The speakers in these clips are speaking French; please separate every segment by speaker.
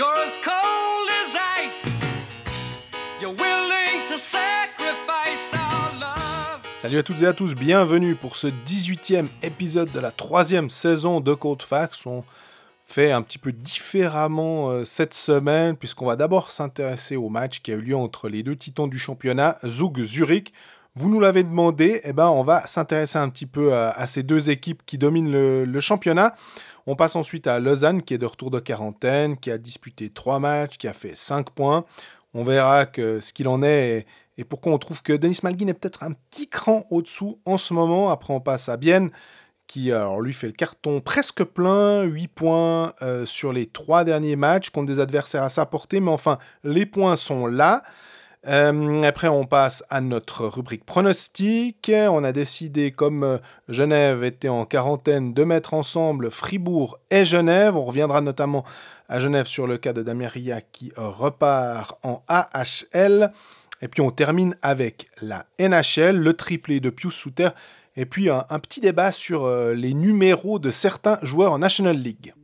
Speaker 1: You're as cold as ice. You're willing to sacrifice our love.
Speaker 2: Salut à toutes et à tous, bienvenue pour ce 18e épisode de la troisième saison de Code Facts. On fait un petit peu différemment euh, cette semaine, puisqu'on va d'abord s'intéresser au match qui a eu lieu entre les deux titans du championnat, Zug Zurich. Vous nous l'avez demandé, eh ben, on va s'intéresser un petit peu à, ces deux équipes qui dominent le, championnat. On passe ensuite à Lausanne, qui est de retour de quarantaine, qui a disputé trois matchs, qui a fait 5 points. On verra ce qu'il en est et, et pourquoi on trouve que Denis Malguin est peut-être un petit cran au-dessous en ce moment. Après, on passe à Bienne, qui alors, lui fait le carton presque plein, 8 points euh, sur les trois derniers matchs contre des adversaires à sa portée, mais enfin, les points sont là. Euh, après, on passe à notre rubrique pronostic. On a décidé, comme euh, Genève était en quarantaine, de mettre ensemble Fribourg et Genève. On reviendra notamment à Genève sur le cas de Dameria qui repart en AHL. Et puis on termine avec la NHL, le triplé de Pius Souter, et puis un, un petit débat sur euh, les numéros de certains joueurs en National League.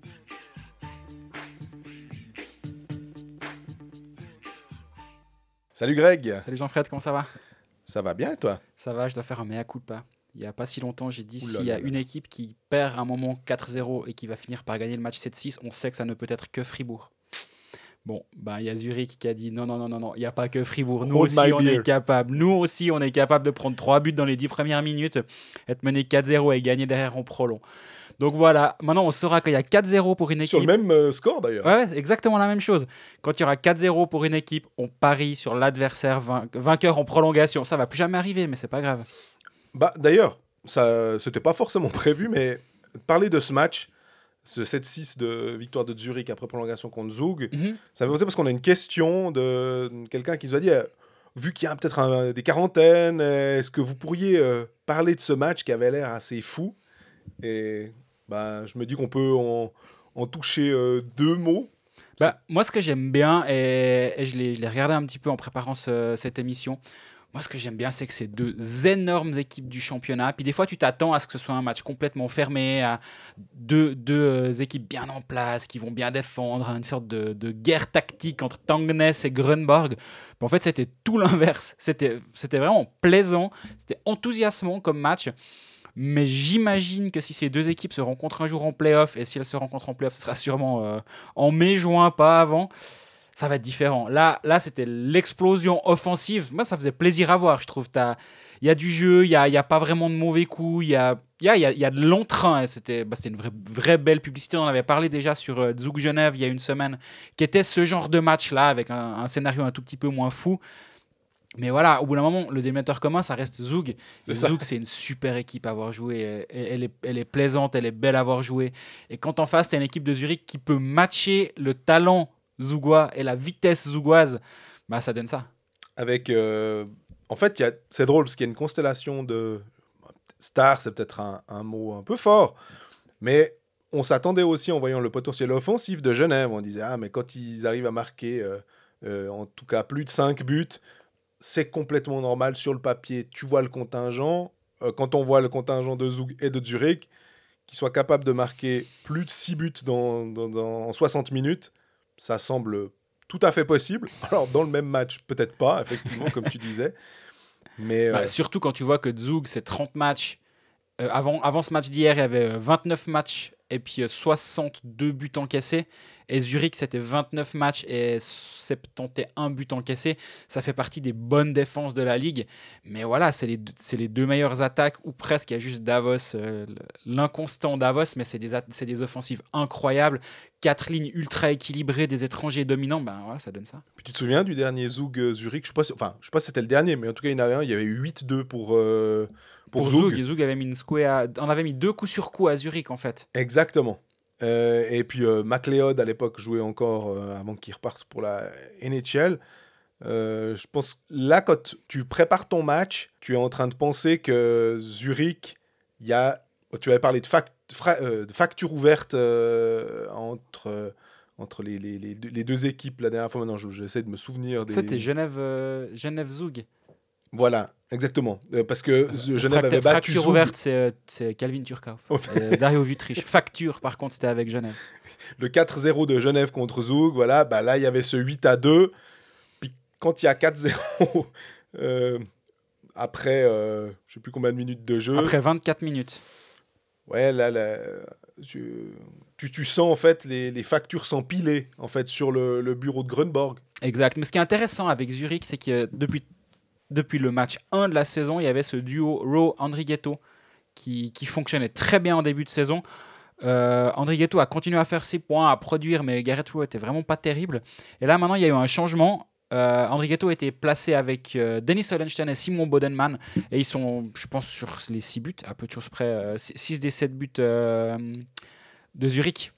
Speaker 2: Salut Greg,
Speaker 3: Salut Jean-Fred, comment ça va?
Speaker 2: Ça va bien et toi?
Speaker 3: Ça va, je dois faire un mea culpa. Il n'y a pas si longtemps, j'ai dit s'il y a
Speaker 2: là
Speaker 3: une équipe qui perd un moment 4-0 et qui va finir par gagner le match 7-6, on sait que ça ne peut être que Fribourg. Bon, ben, il y a Zurich qui a dit non, non, non, non, non, il n'y a pas que Fribourg. Nous
Speaker 2: Hold
Speaker 3: aussi, on
Speaker 2: beer.
Speaker 3: est capable. Nous aussi, on est capable de prendre 3 buts dans les 10 premières minutes, être mené 4-0 et gagner derrière en prolong. Donc voilà, maintenant on saura qu'il y a 4-0 pour une équipe.
Speaker 2: Sur le même euh, score d'ailleurs.
Speaker 3: Ouais, exactement la même chose. Quand il y aura 4-0 pour une équipe, on parie sur l'adversaire vain- vainqueur en prolongation. Ça va plus jamais arriver, mais c'est pas grave.
Speaker 2: Bah, D'ailleurs, ça c'était pas forcément prévu, mais parler de ce match, ce 7-6 de victoire de Zurich après prolongation contre Zug,
Speaker 3: Mhm.
Speaker 2: ça me fait penser parce qu'on a une question de quelqu'un qui nous a dit, euh, vu qu'il y a peut-être des quarantaines, euh, est-ce que vous pourriez euh, parler de ce match qui avait l'air assez fou? Et bah, je me dis qu'on peut en, en toucher euh, deux mots.
Speaker 3: Bah, moi, ce que j'aime bien, et, et je l'ai regardé un petit peu en préparant ce- cette émission, moi, ce que j'aime bien, c'est que c'est deux énormes équipes du championnat. Puis des fois, tu t'attends à ce que ce soit un match complètement fermé, à deux, deux euh, équipes bien en place, qui vont bien défendre, une sorte de, de guerre tactique entre Tangness et Grunborg. Mais en fait, c'était tout l'inverse. C'était vraiment plaisant, c'était enthousiasmant comme match. Mais j'imagine que si ces deux équipes se rencontrent un jour en playoff, et si elles se rencontrent en playoff, ce sera sûrement euh, en mai, juin, pas avant, ça va être différent. Là, là c'était l'explosion offensive. Moi, ça faisait plaisir à voir, je trouve. Il y a du jeu, il n'y a, a pas vraiment de mauvais coups, il y a, il y, a, y a- de l'entrain. et C'était bah, une vraie, vraie belle publicité. On en avait parlé déjà sur euh, Zug Genève il y a une semaine, qui était ce genre de match-là, avec un scénario un tout petit peu moins fou. Mais voilà, au bout d'un moment, le déménateur commun, ça reste.
Speaker 2: C'est
Speaker 3: Et
Speaker 2: ça.
Speaker 3: Zug, c'est une super équipe à avoir joué. Elle, elle est, elle est plaisante, elle est belle à avoir joué. Et quand en face, tu as une équipe de Zurich qui peut matcher le talent zougois et la vitesse zougoise, bah ça donne ça.
Speaker 2: Avec, euh, en fait, a- c'est drôle parce qu'il y a une constellation de stars, c'est peut-être un, un mot un peu fort, mais on s'attendait aussi en voyant le potentiel offensif de Genève. On disait, ah, mais quand ils arrivent à marquer, euh, euh, en tout cas, plus de 5 buts, c'est complètement normal sur le papier. Tu vois le contingent. euh, quand on voit le contingent de Zug et de Zurich, qu'ils soient capables de marquer plus de 6 buts dans, dans- dans- en 60 minutes, ça semble tout à fait possible. Alors, dans le même match, peut-être pas, effectivement, comme tu disais. Mais
Speaker 3: Bah,
Speaker 2: euh,
Speaker 3: surtout quand tu vois que Zug, c'est 30 matchs. Euh, avant, avant ce match d'hier, il y avait euh, 29 matchs et puis euh, 62 buts encaissés. Et Zurich, c'était 29 matchs et 71 buts encaissés. Ça fait partie des bonnes défenses de la ligue. Mais voilà, c'est les, deux- meilleures attaques, ou presque. Il y a juste Davos, euh, l'inconstant Davos, mais c'est des, des offensives incroyables. Quatre lignes ultra équilibrées, des étrangers dominants. Ben voilà, ça donne ça.
Speaker 2: puis tu te souviens du dernier Zug euh, Zurich? Je je sais pas si c'était le dernier, mais en tout cas, il y en avait un. Il y avait eu 8-2 pour, euh, pour, Zug.
Speaker 3: Zug, Zug avait mis une square on avait mis deux coups sur coup à Zurich, en fait.
Speaker 2: Exactement. Euh, et puis euh, McLeod à l'époque jouait encore euh, avant qu'il reparte pour la NHL. Je pense que là, quand tu prépares ton match, tu es en train de penser que Zurich, il y a. Tu avais parlé de, fac- fra- de facture ouverte entre, entre les, les, les deux- équipes la dernière fois. Maintenant, je- j'essaie de me souvenir des.
Speaker 3: C'était Genève, euh, Genève Zug.
Speaker 2: Voilà, exactement. Euh, parce que Genève
Speaker 3: Fracture-
Speaker 2: avait battu
Speaker 3: Fracture
Speaker 2: Zug.
Speaker 3: ouverte, c'est euh, Calvin. Et Dario Vutric. Facture, par contre, c'était avec Genève.
Speaker 2: le 4-0 de Genève contre Zug, voilà, bah là il y avait ce 8 à 2. Puis quand il y a 4-0 euh, après euh, je sais plus combien de minutes de jeu,
Speaker 3: Après 24 minutes.
Speaker 2: ouais là, là, tu, tu, tu sens en fait les, les factures s'empiler en fait sur le, le bureau de Grunborg.
Speaker 3: Exact. Mais ce qui est intéressant avec Zurich, c'est que depuis, depuis le match 1 de la saison, il y avait ce duo Rowe-Andrighetto qui, qui fonctionnait très bien en début de saison. Euh, Andrighetto a continué à faire ses points, à produire, mais Garrett Rowe était vraiment pas terrible. Et là, maintenant, il y a eu un changement. Euh, Andrighetto a été placé avec euh, Dennis Hollenstein et Simon Bodenman. Et ils sont, je pense, sur les 6 buts, à peu de choses près, 6 des 7 buts euh, de Zurich.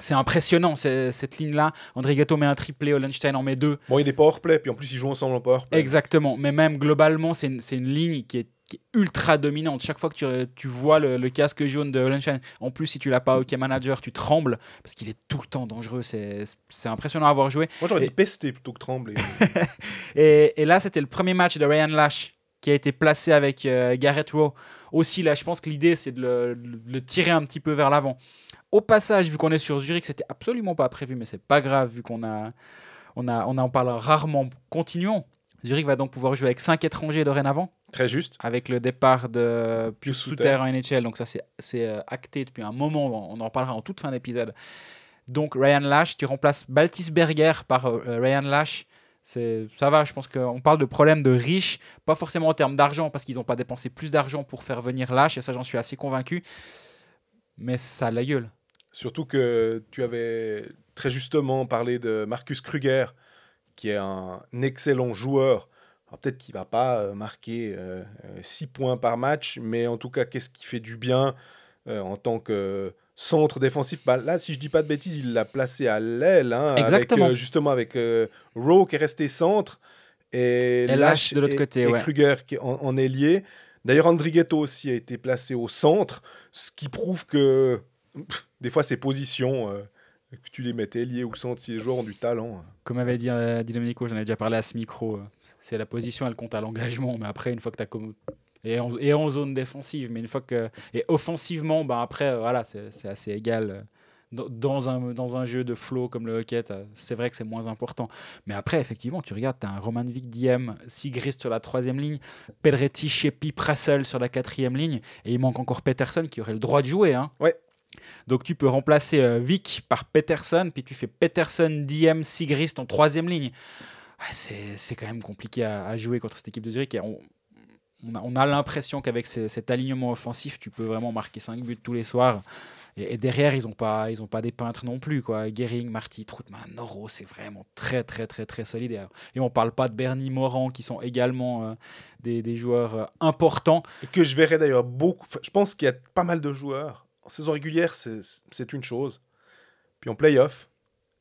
Speaker 3: C'est impressionnant, cette ligne-là. Andrighetto met un triplé, Hollenstein en met deux.
Speaker 2: Bon, il y a des powerplay, puis en plus ils jouent ensemble en powerplay.
Speaker 3: Exactement, mais même globalement, c'est une, ligne qui est, qui est ultra dominante. Chaque fois que tu, tu vois le, le casque jaune de Hollenstein, en plus, si tu l'as pas OK Manager, tu trembles parce qu'il est tout le temps dangereux. C'est impressionnant à avoir joué.
Speaker 2: Moi j'aurais
Speaker 3: Et-
Speaker 2: dit pester plutôt que trembler.
Speaker 3: Et, et là, c'était le premier match de Ryan Lash qui a été placé avec euh, Garrett Rowe. Aussi, là, je pense que l'idée, c'est de de le tirer un petit peu vers l'avant. Au passage, vu qu'on est sur Zurich, c'était absolument pas prévu, mais c'est pas grave, vu qu'on a, on a, on en parle rarement. Continuons. Zurich va donc pouvoir jouer avec 5 étrangers dorénavant,
Speaker 2: Très juste.
Speaker 3: avec le départ de Pius Souter en NHL. Donc ça, c'est euh, acté depuis un moment. On en parlera en toute fin d'épisode. Donc Ryan Lash, tu remplaces Baltisberger par euh, Ryan Lash. C'est, ça va, je pense qu'on parle de problèmes de riches, pas forcément en termes d'argent, parce qu'ils n'ont pas dépensé plus d'argent pour faire venir Lash, et ça j'en suis assez convaincu. Mais ça a la gueule.
Speaker 2: Surtout que tu avais très justement parlé de Marcus Kruger, qui est un excellent joueur. Peut-être qu'il va pas euh, marquer 6 points par match, mais en tout cas, qu'est-ce qui fait du bien euh, en tant que centre défensif? Bah, Là, si je dis pas de bêtises, il l'a placé à l'aile, hein, avec, euh, justement avec euh, Rowe qui est resté centre et,
Speaker 3: Et Lash de l'autre côté,
Speaker 2: et
Speaker 3: ouais.
Speaker 2: Kruger qui est en, en ailier. D'ailleurs, Andrighetto aussi a été placé au centre, ce qui prouve que des fois, ces positions, euh, que tu les mettais liés ou centre, si les joueurs ont du talent. hein.
Speaker 3: Comme avait dit, euh, j'en ai déjà parlé à ce micro, euh, c'est la position, elle compte à l'engagement, mais après, une fois que tu as... Et en, et en zone défensive, mais une fois que... Et offensivement, ben après, euh, voilà, c'est assez égal. dans- Dans un, dans un jeu de flow comme le hockey, c'est vrai que c'est moins important. Mais après, effectivement, tu regardes, tu as un Romanvik Diem, Sigrist sur la troisième ligne, Pedretti, Shepi, Prassel sur la quatrième ligne, et il manque encore Peterson qui aurait le droit de jouer. Hein.
Speaker 2: Ouais.
Speaker 3: Donc tu peux remplacer euh, Vic par Peterson, puis tu fais Peterson, Diem, Sigrist en troisième ligne. C'est quand même compliqué à, jouer contre cette équipe de Zurich. On, on a, on a l'impression qu'avec ce- cet alignement offensif, tu peux vraiment marquer 5 buts tous les soirs. Et, derrière, ils n'ont pas, pas des peintres non plus. Quoi. Gehring, Marty, Troutman, Noro, c'est vraiment très, très, très, très solide. Et, et on ne parle pas de Bernie Moran, qui sont également euh, des, des joueurs euh, importants.
Speaker 2: Que je verrai d'ailleurs beaucoup. Je pense qu'il y a pas mal de joueurs. En saison régulière, c'est une chose. Puis en playoff,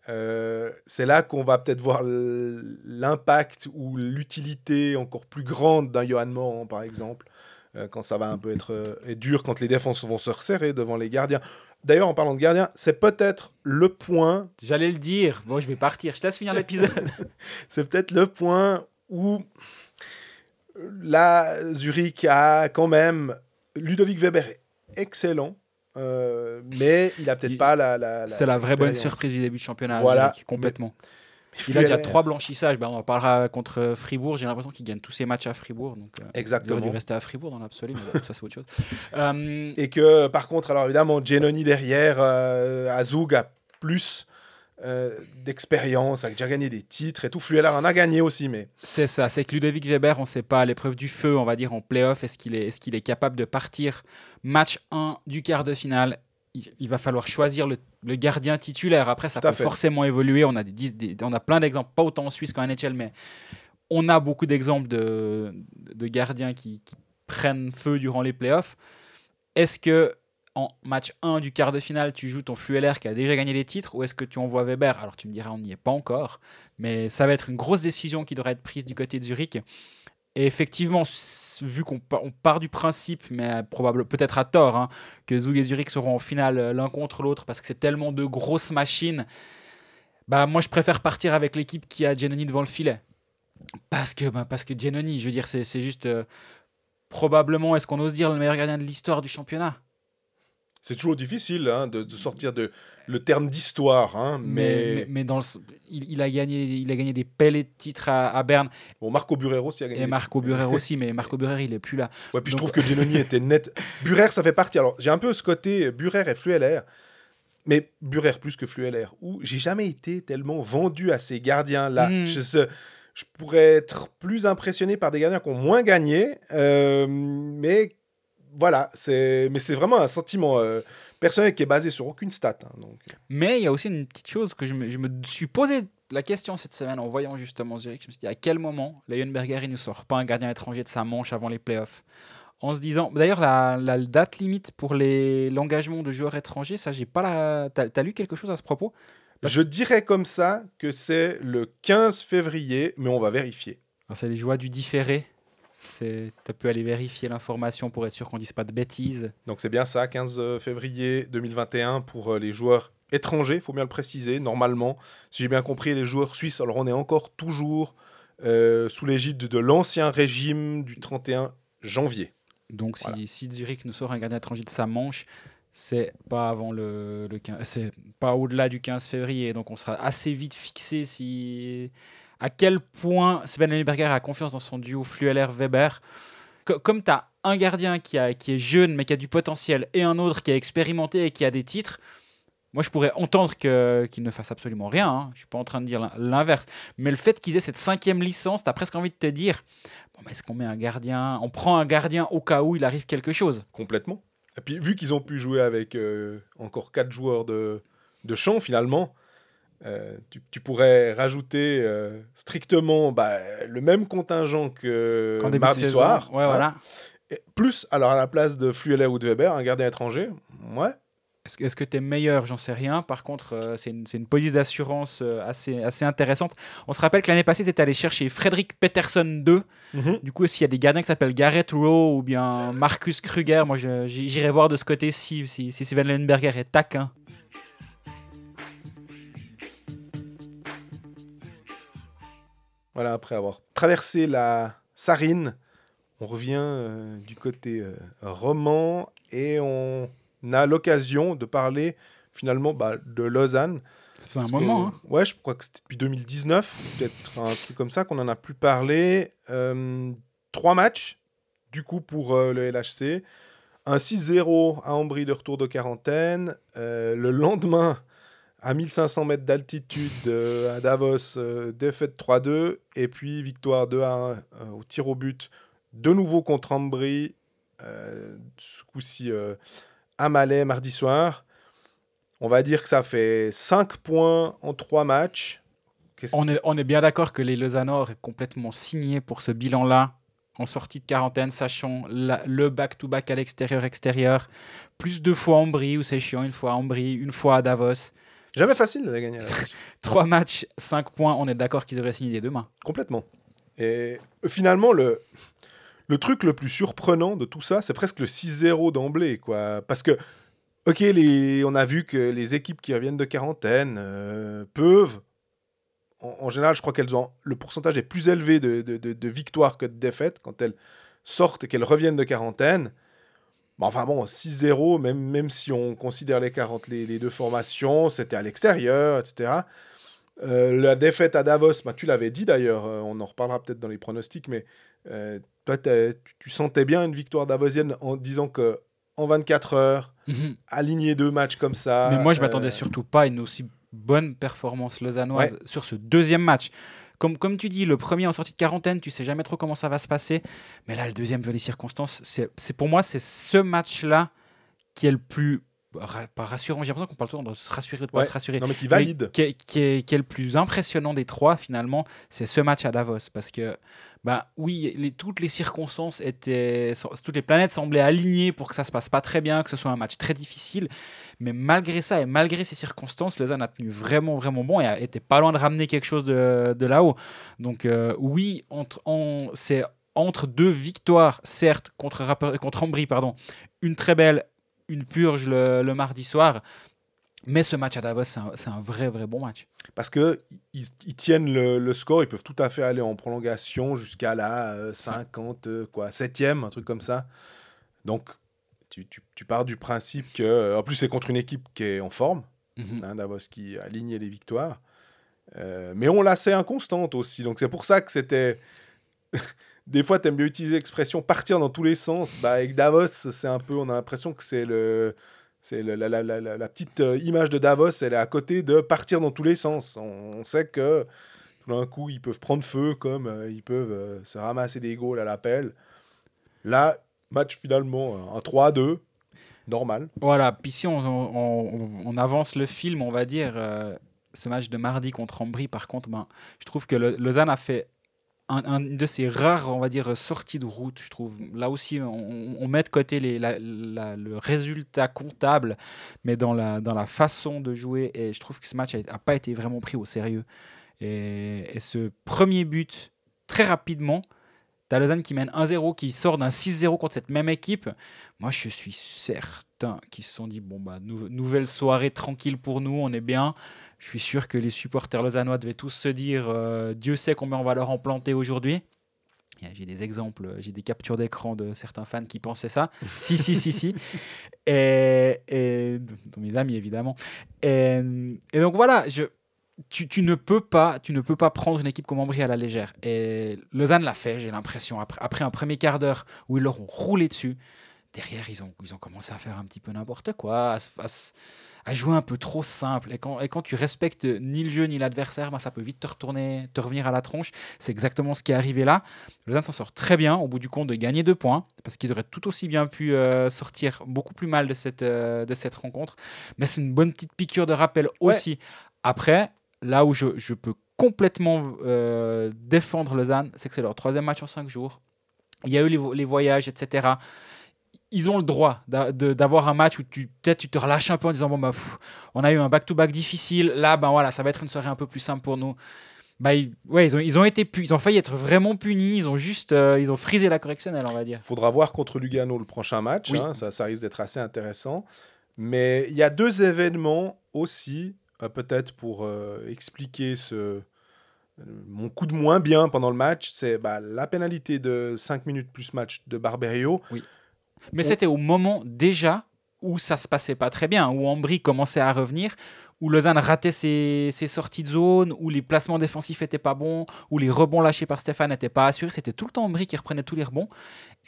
Speaker 2: euh, c'est là qu'on va peut-être voir l'impact ou l'utilité encore plus grande d'un Johan Moran, par exemple, euh, quand ça va un peu être, euh, être dur, quand les défenses vont se resserrer devant les gardiens. D'ailleurs, en parlant de gardiens, c'est peut-être le point
Speaker 3: J'allais le dire. Bon, je vais partir. Je te laisse finir l'épisode.
Speaker 2: c'est peut-être le point où là, Zurich a quand même. Ludovic Weber est excellent, euh, mais il a peut-être pas la. la- la-
Speaker 3: C'est la vraie bonne surprise du début de championnat.
Speaker 2: Voilà.
Speaker 3: Complètement. Il a déjà trois blanchissages. Ben, on en parlera contre Fribourg. J'ai l'impression qu'il gagne tous ses matchs à Fribourg. Donc, euh, il aurait
Speaker 2: Exactement.
Speaker 3: dû rester à Fribourg dans l'absolu, mais ça c'est autre chose. Euh,
Speaker 2: Et que par contre, alors évidemment, Genoni derrière, euh, Azug a plus euh, d'expérience, a déjà gagné des titres et tout. Flueller en a gagné aussi, mais
Speaker 3: c'est ça. C'est que Ludovic Weber, on ne sait pas à l'épreuve du feu, on va dire en playoff, est-ce qu'il est, est, qu'il est capable de partir match 1 du quart de finale? Il, il va falloir choisir le, le gardien titulaire. Après, ça
Speaker 2: Tout
Speaker 3: peut
Speaker 2: fait.
Speaker 3: forcément évoluer. On a, des- on a plein d'exemples, pas autant en Suisse qu'en NHL, mais on a beaucoup d'exemples de, de gardiens qui, qui prennent feu durant les playoffs. Est-ce que en match 1 du quart de finale, tu joues ton Flueller qui a déjà gagné les titres ou est-ce que tu envoies Weber? Alors tu me diras, on n'y est pas encore, mais ça va être une grosse décision qui devrait être prise du côté de Zurich. Et effectivement, vu qu'on pa- on part du principe, mais probablement peut-être à tort, hein, que Zug et Zurich seront en finale euh, l'un contre l'autre parce que c'est tellement de grosses machines, bah moi je préfère partir avec l'équipe qui a Giannoni devant le filet. Parce que, bah, parce que Giannoni, je veux dire, c'est c'est juste. euh, probablement, est-ce qu'on ose dire, le meilleur gardien de l'histoire du championnat?
Speaker 2: C'est toujours difficile hein, de, de sortir de le terme d'histoire, hein,
Speaker 3: mais,
Speaker 2: mais,
Speaker 3: mais, mais dans le, s- il, il a gagné, il a gagné des pellets de titres à, à Berne
Speaker 2: bon, Marco Burero aussi a gagné.
Speaker 3: et Marco Burer aussi, mais Marco Burer il est plus là.
Speaker 2: Ouais, puis je trouve que Genoni était net. Burer, ça fait partie. Alors, j'ai un peu ce côté Burer et Flueller, mais Burer plus que Flueller, où j'ai jamais été tellement vendu à ces gardiens-là.
Speaker 3: Mm.
Speaker 2: Je, sais- je pourrais être plus impressionné par des gardiens qui ont moins gagné, euh, mais voilà, c'est, mais c'est vraiment un sentiment euh, personnel qui est basé sur aucune stat. hein, donc.
Speaker 3: Mais il y a aussi une petite chose que je me, je me suis posé la question cette semaine en voyant justement Zurich. Je me suis dit à quel moment Leonberger il ne sort pas un gardien étranger de sa manche avant les playoffs? En se disant, d'ailleurs, la, la date limite pour les- l'engagement de joueurs étrangers, ça, j'ai pas la. T'as as lu quelque chose à ce propos?
Speaker 2: Je dirais comme ça que c'est le 15 février, mais on va vérifier.
Speaker 3: Alors, C'est les joies du différé. Tu peux aller vérifier l'information pour être sûr qu'on dise pas de bêtises.
Speaker 2: Donc c'est bien ça, 15 février 2021 pour euh, les joueurs étrangers, il faut bien le préciser, normalement. Si j'ai bien compris, les joueurs suisses, alors on est encore toujours euh, sous l'égide de l'ancien régime du 31 janvier.
Speaker 3: Donc si,
Speaker 2: Voilà.
Speaker 3: si Zurich nous sort un gardien étranger de sa manche, c'est pas avant le, le 15 c'est pas au-delà du 15 février. Donc on sera assez vite fixé si à quel point Sven Lindberger a confiance dans son duo Flueller-Weber. Co- Comme tu as un gardien qui, est jeune mais qui a du potentiel et un autre qui a expérimenté et qui a des titres, moi je pourrais entendre qu'il ne fasse absolument rien. hein. Je suis pas en train de dire l'in- l'inverse. Mais le fait qu'ils aient cette cinquième licence, tu as presque envie de te dire est-ce qu'on met un gardien On prend un gardien au cas où il arrive quelque chose?
Speaker 2: Complètement. Et puis vu qu'ils ont pu jouer avec euh, encore quatre joueurs de, de champ finalement, euh, tu, tu pourrais rajouter euh, strictement bah, le même contingent que
Speaker 3: de
Speaker 2: mardi soir.
Speaker 3: Ouais,
Speaker 2: hein.
Speaker 3: voilà.
Speaker 2: Et plus, alors à la place de Flueller ou de Weber, un gardien étranger, ouais,
Speaker 3: Est-ce que- tu es meilleur? J'en sais rien. Par contre, euh, c'est une, une police d'assurance assez, assez intéressante. On se rappelle que l'année passée, c'était allé chercher Frederick Peterson 2.
Speaker 2: Mhm.
Speaker 3: Du coup, s'il y a des gardiens qui s'appellent Garrett Rowe ou bien Marcus Kruger, moi j'irai voir de ce côté-ci si, si Sven Lindberger est taquin.
Speaker 2: Voilà, après avoir traversé la Sarine, on revient euh, du côté euh, roman et on a l'occasion de parler finalement bah, de Lausanne.
Speaker 3: Ça faisait un
Speaker 2: Parce
Speaker 3: moment.
Speaker 2: que-
Speaker 3: hein.
Speaker 2: Ouais, je crois que c'était depuis 2019, peut-être un truc comme ça qu'on en a plus parlé. Euh, trois matchs, du coup, pour euh, le LHC. Un 6-0 à Ambry de retour de quarantaine. Le lendemain, à 1500 mètres d'altitude euh, à Davos, euh, défaite 3-2. Et puis victoire 2-1 euh, au tir au but, de nouveau contre Ambry. Ce coup-ci à Malais, mardi soir. On va dire que ça fait 5 points en 3 matchs.
Speaker 3: On est, on est bien d'accord que les Lausannois auraient complètement signé pour ce bilan-là en sortie de quarantaine, sachant la- le back-to-back à l'extérieur-extérieur, plus deux fois à Ambry, où c'est chiant, une fois à Ambry, une fois à Davos.
Speaker 2: Jamais facile de la gagner.
Speaker 3: Trois matchs, cinq points, on est d'accord qu'ils auraient signé des deux mains.
Speaker 2: Complètement. Et euh, finalement, le, le truc le plus surprenant de tout ça, c'est presque le 6-0 d'emblée. quoi. Parce que, ok, les, on a vu que les équipes qui reviennent de quarantaine euh, peuvent. En, en général, je crois qu'elles ont. Le pourcentage est plus élevé de, de, de- de victoires que de défaites quand elles sortent et qu'elles reviennent de quarantaine. Bon, enfin bon, 6-0, même, même si on considère les 40, les, les deux formations, c'était à l'extérieur, etc. Euh, la défaite à Davos, bah, tu l'avais dit d'ailleurs, euh, on en reparlera peut-être dans les pronostics, mais euh, toi, tu, tu sentais bien une victoire davosienne en disant que en 24 heures, aligner deux matchs comme ça.
Speaker 3: Mais moi, je m'attendais surtout pas à une aussi bonne performance lausannoise sur ce deuxième match. Comme, comme tu dis, le premier en sortie de quarantaine, tu sais jamais trop comment ça va se passer. Mais là, le deuxième, vu les circonstances, c'est pour moi, c'est ce match-là qui est le plus. Pas rassurant, j'ai l'impression qu'on parle tout le temps de se rassurer ou de pas se rassurer.
Speaker 2: Non, mais qui
Speaker 3: Mais
Speaker 2: valide.
Speaker 3: qui, est, qui est- qui est le plus impressionnant des trois, finalement, c'est ce match à Davos. Parce que, bah oui, toutes les circonstances étaient. Toutes les planètes semblaient alignées pour que ça se passe pas très bien, que ce soit un match très difficile. Mais malgré ça et malgré ces circonstances, Lausanne a tenu vraiment, vraiment bon et a été pas loin de ramener quelque chose de, de là-haut. Donc, euh, oui, entre, en- c'est entre deux victoires, certes, contre, contre Ambry, pardon, une très belle, une purge le mardi soir. Mais ce match à Davos, c'est un, vrai, vrai bon match.
Speaker 2: Parce que ils, tiennent le, le score, ils peuvent tout à fait aller en prolongation jusqu'à la euh, 50, euh, quoi, 7e, un truc comme ça. Donc, tu, tu- tu pars du principe que. En plus, c'est contre une équipe qui est en forme,
Speaker 3: Mhm.
Speaker 2: hein, Davos qui a aligné les victoires. Euh, mais on l'a assez inconstante aussi. Donc, c'est pour ça que c'était. Des fois, tu aimes bien utiliser l'expression partir dans tous les sens. Bah, avec Davos, c'est un peu. On a l'impression que c'est le. C'est la, la- la- la- petite euh, image de Davos, elle est à côté de partir dans tous les sens. On, sait que tout d'un coup, ils peuvent prendre feu, comme euh, ils peuvent euh, se ramasser des goals à l'appel. Là, match finalement, un 3-2, normal.
Speaker 3: Voilà, puis si on, on- avance le film, on va dire, ce match de mardi contre Ambry, par contre, ben, je trouve que Lausanne a fait un, un de ses rares, on va dire, sorties de route, je trouve. Là aussi, on, met de côté les, le résultat comptable, mais dans la, dans la façon de jouer, et je trouve que ce match n'a pas été vraiment pris au sérieux. Et ce premier but, très rapidement, T'as Lausanne qui mène 1-0, qui sort d'un 6-0 contre cette même équipe. Moi, je suis certain qu'ils se sont dit bon, bah, nou- nouvelle soirée tranquille pour nous, on est bien. Je suis sûr que les supporters lausannois devaient tous se dire euh, Dieu sait combien on va leur en planter aujourd'hui. J'ai des exemples, j'ai des captures d'écran de certains fans qui pensaient ça. si, si, si, si. Et, mes amis, évidemment. Et, et donc voilà, je, tu, tu ne peux pas, tu ne peux pas prendre une équipe comme Ambry à la légère. Et Lausanne l'a fait, j'ai l'impression. Après, après un premier quart d'heure où ils leur ont roulé dessus, derrière, ils ont, ils ont commencé à faire un petit peu n'importe quoi, à, à jouer un peu trop simple. Et quand, et quand tu respectes ni le jeu ni l'adversaire, ben, ça peut vite te retourner, te revenir à la tronche. C'est exactement ce qui est arrivé là. Lausanne s'en sort très bien, au bout du compte, de gagner deux points, parce qu'ils auraient tout aussi bien pu euh, sortir beaucoup plus mal de cette, euh, de cette rencontre. Mais c'est une bonne petite piqûre de rappel aussi. Après, là où je, je peux complètement euh, défendre Lausanne, c'est que c'est leur troisième match en cinq jours. Il y a eu les, vo- les voyages, etc. Ils ont le droit d'avoir un match où tu peut-être tu te relâches un peu en disant bon bah pff, on a eu un back-to-back difficile. Là ben voilà ça va être une soirée un peu plus simple pour nous. Bah, ils, ouais, ils ont, ils ont été ils ont failli être vraiment punis. Ils ont juste euh, ils ont frisé la correctionnelle on va dire.
Speaker 2: faudra voir contre Lugano le prochain match.
Speaker 3: Oui.
Speaker 2: hein, ça, ça risque d'être assez intéressant. Mais il y a deux événements aussi, peut-être pour euh, expliquer ce, mon coup de moins bien pendant le match. C'est bah, la pénalité de 5 minutes plus match de Barberio.
Speaker 3: Mais
Speaker 2: On-
Speaker 3: c'était au moment déjà où ça se passait pas très bien, où Ambry commençait à revenir, où Lausanne ratait ses, ses sorties de zone, où les placements défensifs étaient pas bons, où les rebonds lâchés par Stéphane n'étaient pas assurés. C'était tout le temps Ambry qui reprenait tous les rebonds.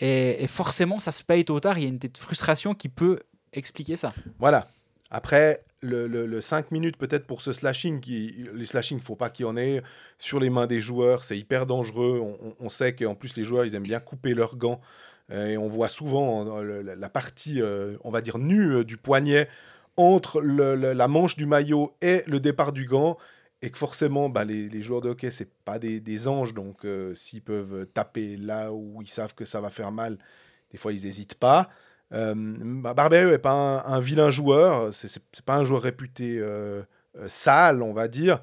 Speaker 3: Et, et forcément, ça se paye tôt ou tard. Il y a une frustration qui peut expliquer ça.
Speaker 2: Voilà. Après, le, le, le 5 minutes peut-être pour ce slashing, qui, les slashing, il faut pas qu'il y en ait sur les mains des joueurs, c'est hyper dangereux. On, on- sait qu'en plus les joueurs, ils aiment bien couper leurs gants. Euh, et on voit souvent la, partie, euh, on va dire, nue euh, du poignet entre le- la manche du maillot et le départ du gant. Et que forcément, bah, les, les joueurs de hockey, c'est pas des, des anges. Donc, s'ils peuvent taper là où ils savent que ça va faire mal, des fois, ils n'hésitent pas. Euh, Barberio n'est pas un, vilain joueur, c'est pas un joueur réputé euh, euh, sale, on va dire.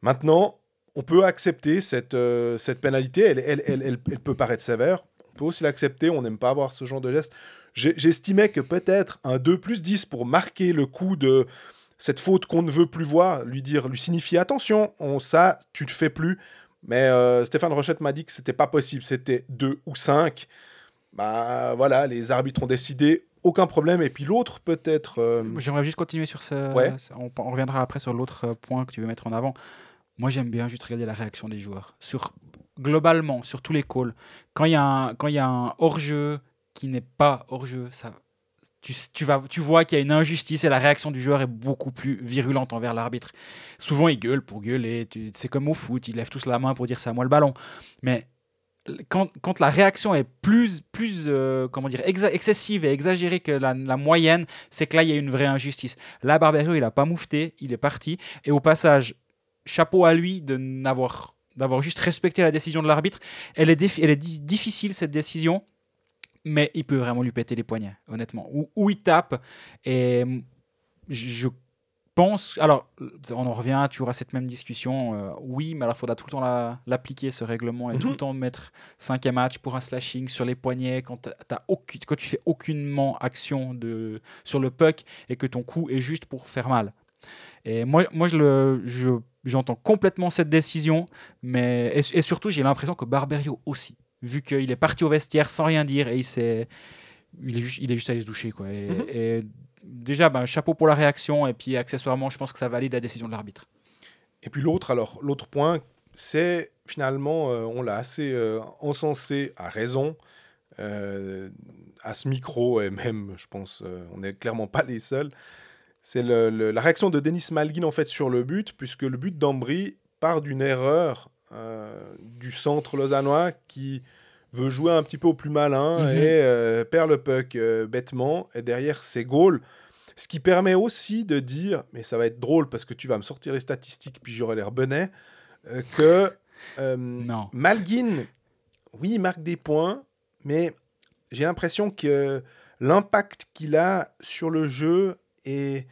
Speaker 2: Maintenant, on peut accepter cette, euh, cette pénalité, elle, elle, elle, elle- peut paraître sévère, on peut aussi l'accepter, on n'aime pas avoir ce genre de geste. J'estimais que peut-être un 2 plus 10 pour marquer le coup de cette faute qu'on ne veut plus voir, lui dire, lui signifier attention, on, ça, tu ne fais plus. Mais Stéphane Rochette m'a dit que c'était pas possible, c'était 2 ou 5. Bah voilà, les arbitres ont décidé, aucun problème. Et puis l'autre, peut-être. euh,
Speaker 3: J'aimerais juste continuer sur ce.
Speaker 2: Ouais.
Speaker 3: On, on reviendra après sur l'autre euh, point que tu veux mettre en avant. Moi, j'aime bien juste regarder la réaction des joueurs. Sur, globalement, sur tous les calls. Quand il y a un, quand il y a un hors-jeu qui n'est pas hors-jeu, ça. Tu, tu, vas, tu vois qu'il y a une injustice et la réaction du joueur est beaucoup plus virulente envers l'arbitre. Souvent, ils gueulent pour gueuler. C'est comme au foot, ils lèvent tous la main pour dire c'est à moi le ballon. Mais quand, la réaction est plus, plus euh, comment dire, excessive et exagérée que la, moyenne, c'est que là, il y a une vraie injustice. Là, Barberio, il n'a pas moufté, il est parti. Et au passage, chapeau à lui de n'avoir d'avoir juste respecté la décision de l'arbitre. Elle est, difficile, cette décision, mais il peut vraiment lui péter les poignets, honnêtement. Ou, ou il tape. Et je pense... Alors, on en revient toujours à cette même discussion. euh, oui, mais alors il faudra tout le temps la- l'appliquer, ce règlement, et tout
Speaker 2: Mhm.
Speaker 3: le temps mettre cinquième match pour un slashing sur les poignets quand, aucune, tu fais aucunement action de, sur le puck et que ton coup est juste pour faire mal. Et moi, moi je le, je, j'entends complètement cette décision, mais et, et surtout j'ai l'impression que Barberio aussi, vu qu'il est parti au vestiaire sans rien dire et il s'est, il est juste, il est juste allé se doucher quoi. Et,
Speaker 2: Mhm.
Speaker 3: et déjà, ben, chapeau pour la réaction et puis accessoirement, je pense que ça valide la décision de l'arbitre.
Speaker 2: Et puis l'autre, alors l'autre point, c'est finalement, euh, on l'a assez euh, encensé à raison, euh, à ce micro, et même, je pense, on n'est clairement pas les seuls. C'est la réaction de Denis Malguin en fait sur le but, puisque le but d'Ambry part d'une erreur du centre lausannois qui veut jouer un petit peu au plus malin
Speaker 3: Mhm.
Speaker 2: et euh, perd le puck euh, bêtement. Et derrière, c'est goal. Ce qui permet aussi de dire, mais ça va être drôle parce que tu vas me sortir les statistiques puis j'aurai l'air benet, euh, que
Speaker 3: Non.
Speaker 2: Malguin, oui, il marque des points, mais j'ai l'impression que l'impact qu'il a sur le jeu est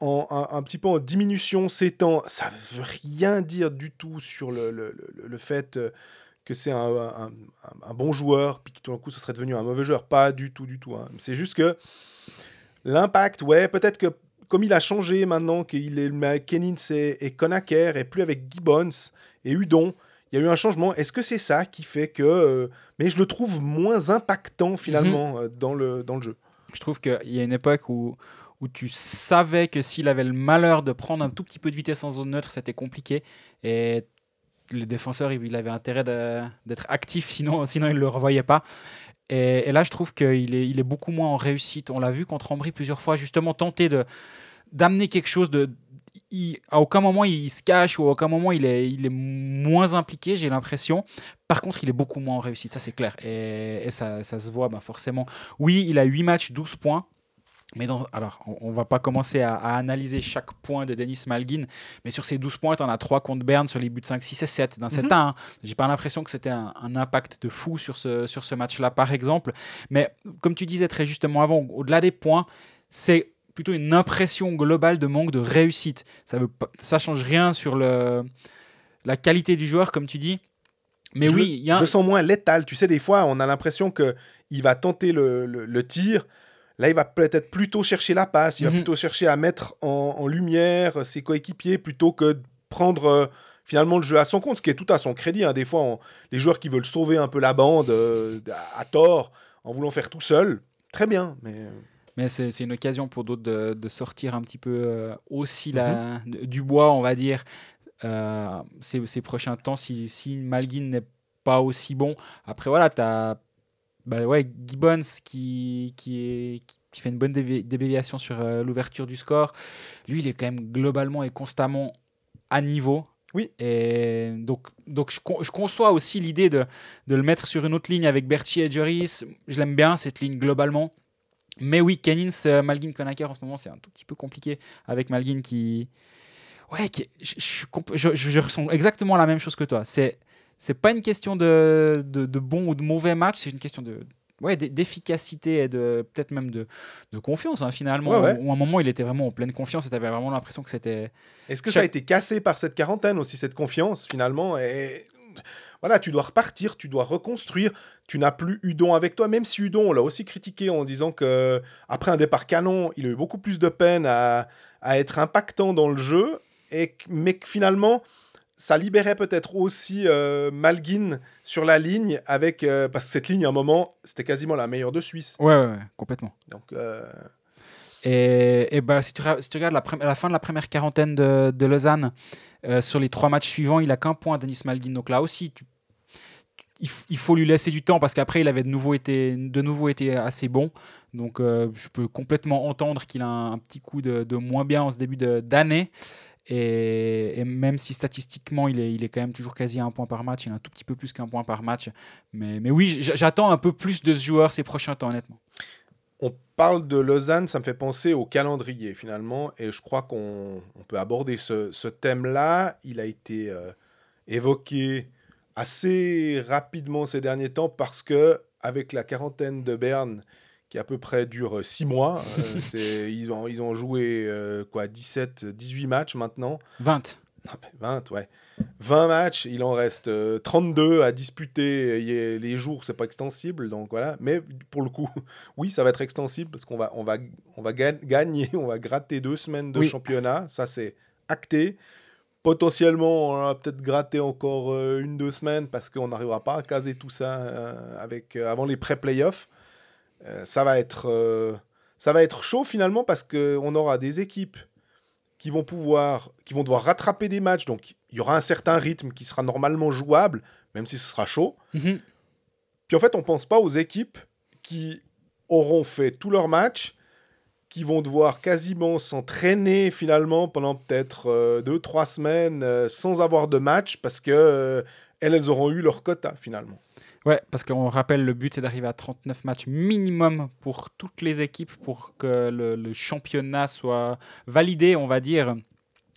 Speaker 2: en, un, un petit peu en diminution ces temps. Ça veut rien dire du tout sur le, le- le- le fait que c'est un, un- un- un bon joueur, puis que tout d'un coup ce serait devenu un mauvais joueur. Pas du tout, du tout. hein. C'est juste que l'impact, ouais, peut-être que comme il a changé maintenant, qu'il est avec Kennins et, et Conacher, et plus avec Gibbons et Udon, il y a eu un changement. Est-ce que c'est ça qui fait que... euh, mais je le trouve moins impactant finalement euh, dans, le, dans le jeu.
Speaker 3: Je trouve qu'il y a une époque où, où tu savais que s'il avait le malheur de prendre un tout petit peu de vitesse en zone neutre, c'était compliqué. Et le défenseur, il avait intérêt d'être actif, sinon, sinon il ne le revoyait pas. Et, là, je trouve qu'il est, beaucoup moins en réussite. On l'a vu contre Ambry plusieurs fois, justement tenter d'amener quelque chose à aucun moment il se cache ou à aucun moment il est, moins impliqué, j'ai l'impression. Par contre, il est beaucoup moins en réussite, ça c'est clair. Et, ça, se voit ben, forcément. Oui, il a 8 matchs, 12 points. Mais dans, alors, on, on va pas commencer à, à analyser chaque point de Denis Malguin, mais sur ces 12 points, tu en as 3 contre Berne sur les buts 5, 6 et 7 d'un 7
Speaker 2: Mhm.
Speaker 3: à 1. J'ai pas l'impression que c'était un, un impact de fou sur ce, sur ce match-là, par exemple. Mais comme tu disais très justement avant, au-delà des points, c'est plutôt une impression globale de manque de réussite. Ça ça change rien sur le, la qualité du joueur, comme tu dis. Mais
Speaker 2: je
Speaker 3: oui, il y a
Speaker 2: Je
Speaker 3: un-
Speaker 2: sens moins létal. Tu sais, des fois, on a l'impression que il va tenter le, le- le tir. Là, il va peut-être plutôt chercher la passe. Il
Speaker 3: Mhm.
Speaker 2: va plutôt chercher à mettre en, en lumière ses coéquipiers plutôt que de prendre euh, finalement le jeu à son compte, ce qui est tout à son crédit. hein. Des fois, on- les joueurs qui veulent sauver un peu la bande euh, à, à tort en voulant faire tout seul, très bien. Mais euh,
Speaker 3: Mais c'est une occasion pour d'autres de, de sortir un petit peu euh, aussi la, de- du bois, on va dire, euh, ces, ces prochains temps, si, si Malguin n'est pas aussi bon. Après, voilà, tu as bah ouais, Gibbons qui, qui, est, qui fait une bonne dévi- déviation sur euh, l'ouverture du score. Lui, il est quand même globalement et constamment à niveau.
Speaker 2: Oui.
Speaker 3: Et donc, donc je, con- je conçois aussi l'idée de, de le mettre sur une autre ligne avec Berti et Joris. Je l'aime bien, cette ligne, globalement. Mais oui, Kennins, euh, Malguin, Konaker, en ce moment, c'est un tout petit peu compliqué avec Malguin qui. Ouais, qui- je- je ressens exactement la même chose que toi. C'est c'est pas une question de, de, de bon ou de mauvais match, c'est une question de ouais, d'e- d'efficacité et de peut-être même de, de confiance hein, finalement.
Speaker 2: Ouais, ouais.
Speaker 3: Où, à un moment, il était vraiment en pleine confiance et tu avais vraiment l'impression que c'était.
Speaker 2: est-ce que ça a été cassé par cette quarantaine aussi, cette confiance finalement et... Voilà, tu dois repartir, tu dois reconstruire. Tu n'as plus Udon avec toi, même si Udon, on l'a aussi critiqué en disant que après un départ canon, il a eu beaucoup plus de peine à, à être impactant dans le jeu, et, mais que finalement, ça libérait peut-être aussi euh, Malguin sur la ligne, avec, euh, parce que cette ligne, à un moment, c'était quasiment la meilleure de Suisse.
Speaker 3: Ouais, ouais, ouais, complètement.
Speaker 2: Donc, euh,
Speaker 3: Et, et bah, si, tu, re- si tu regardes la, fin de la première quarantaine de, de Lausanne, euh, sur les trois matchs suivants, il a qu'un point, Denis Malguin. Donc là aussi, tu- il, faut lui laisser du temps parce qu'après, il avait de nouveau été, de nouveau été assez bon. Donc je peux complètement entendre qu'il a un, un petit coup de, de moins bien en ce début d'année. Et, même si statistiquement, il est, il est quand même toujours quasi à un point par match, il a un tout petit peu plus qu'un point par match. Mais, mais oui, j'attends un peu plus de ce joueur ces prochains temps, honnêtement.
Speaker 2: on parle de Lausanne, ça me fait penser au calendrier finalement, et je crois qu'on on peut aborder ce, ce thème-là. Il a été euh, évoqué assez rapidement ces derniers temps parce que avec la quarantaine de Berne qui à peu près dure 6 mois, euh, ils, ont, ils ont joué euh, quoi 17, 18 matchs maintenant.
Speaker 3: 20.
Speaker 2: Non, mais 20, ouais. 20 matchs, il en reste euh, 32 à disputer. Les jours, c'est pas extensible, donc voilà. Mais pour le coup, oui, ça va être extensible parce qu'on va, on va, on va ga- gagner, on va gratter deux semaines de
Speaker 3: Oui.
Speaker 2: championnat. Ça, c'est acté. Potentiellement, on va peut-être gratter encore euh, une, deux semaines parce qu'on n'arrivera pas à caser tout ça euh, avec, euh, avant les pré-playoffs. Euh, ça, va être, euh, ça va être chaud finalement parce qu'on aura des équipes qui vont pouvoir, qui vont devoir rattraper des matchs. Donc, il y aura un certain rythme qui sera normalement jouable, même si ce sera chaud.
Speaker 3: Mhm.
Speaker 2: Puis en fait, on pense pas aux équipes qui auront fait tous leurs matchs, qui vont devoir quasiment s'entraîner finalement pendant peut-être euh, deux, trois semaines euh, sans avoir de match parce que euh, elles, elles auront eu leur quota finalement.
Speaker 3: Ouais, parce qu'on rappelle, le but c'est d'arriver à 39 matchs minimum pour toutes les équipes pour que le, le championnat soit validé, on va dire.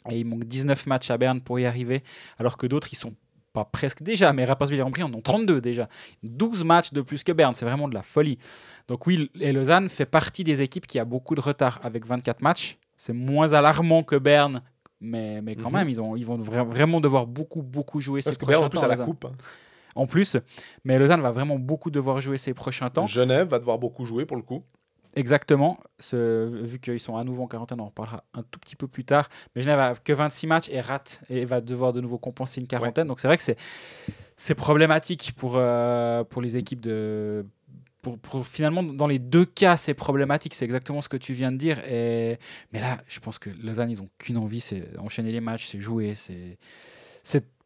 Speaker 3: Et il manque 19 matchs à Berne pour y arriver, alors que d'autres ils sont pas presque déjà, mais Rapperswil et Ampris en ont 32 déjà. 12 matchs de plus que Berne, c'est vraiment de la folie. Donc oui, et Lausanne fait partie des équipes qui a beaucoup de retard avec 24 matchs. C'est moins alarmant que Berne, mais, mais quand
Speaker 2: Mhm.
Speaker 3: même, ils, ont, ils vont vra- vraiment devoir beaucoup, beaucoup jouer
Speaker 2: Parce
Speaker 3: ces
Speaker 2: que Berne, en plus, à la coupe. hein.
Speaker 3: En plus, mais Lausanne va vraiment beaucoup devoir jouer ces prochains temps.
Speaker 2: Genève va devoir beaucoup jouer pour le coup.
Speaker 3: Exactement. Ce- vu qu'ils sont à nouveau en quarantaine, on en reparlera un tout petit peu plus tard. Mais Genève a que 26 matchs et rate et va devoir de nouveau compenser une quarantaine. Donc c'est vrai que c'est c'est problématique pour, euh, pour les équipes de. Pour, pour- finalement, dans les deux cas, c'est problématique. C'est exactement ce que tu viens de dire. Et, mais là, je pense que Lausanne, ils ont qu'une envie, c'est enchaîner les matchs, c'est jouer, c'est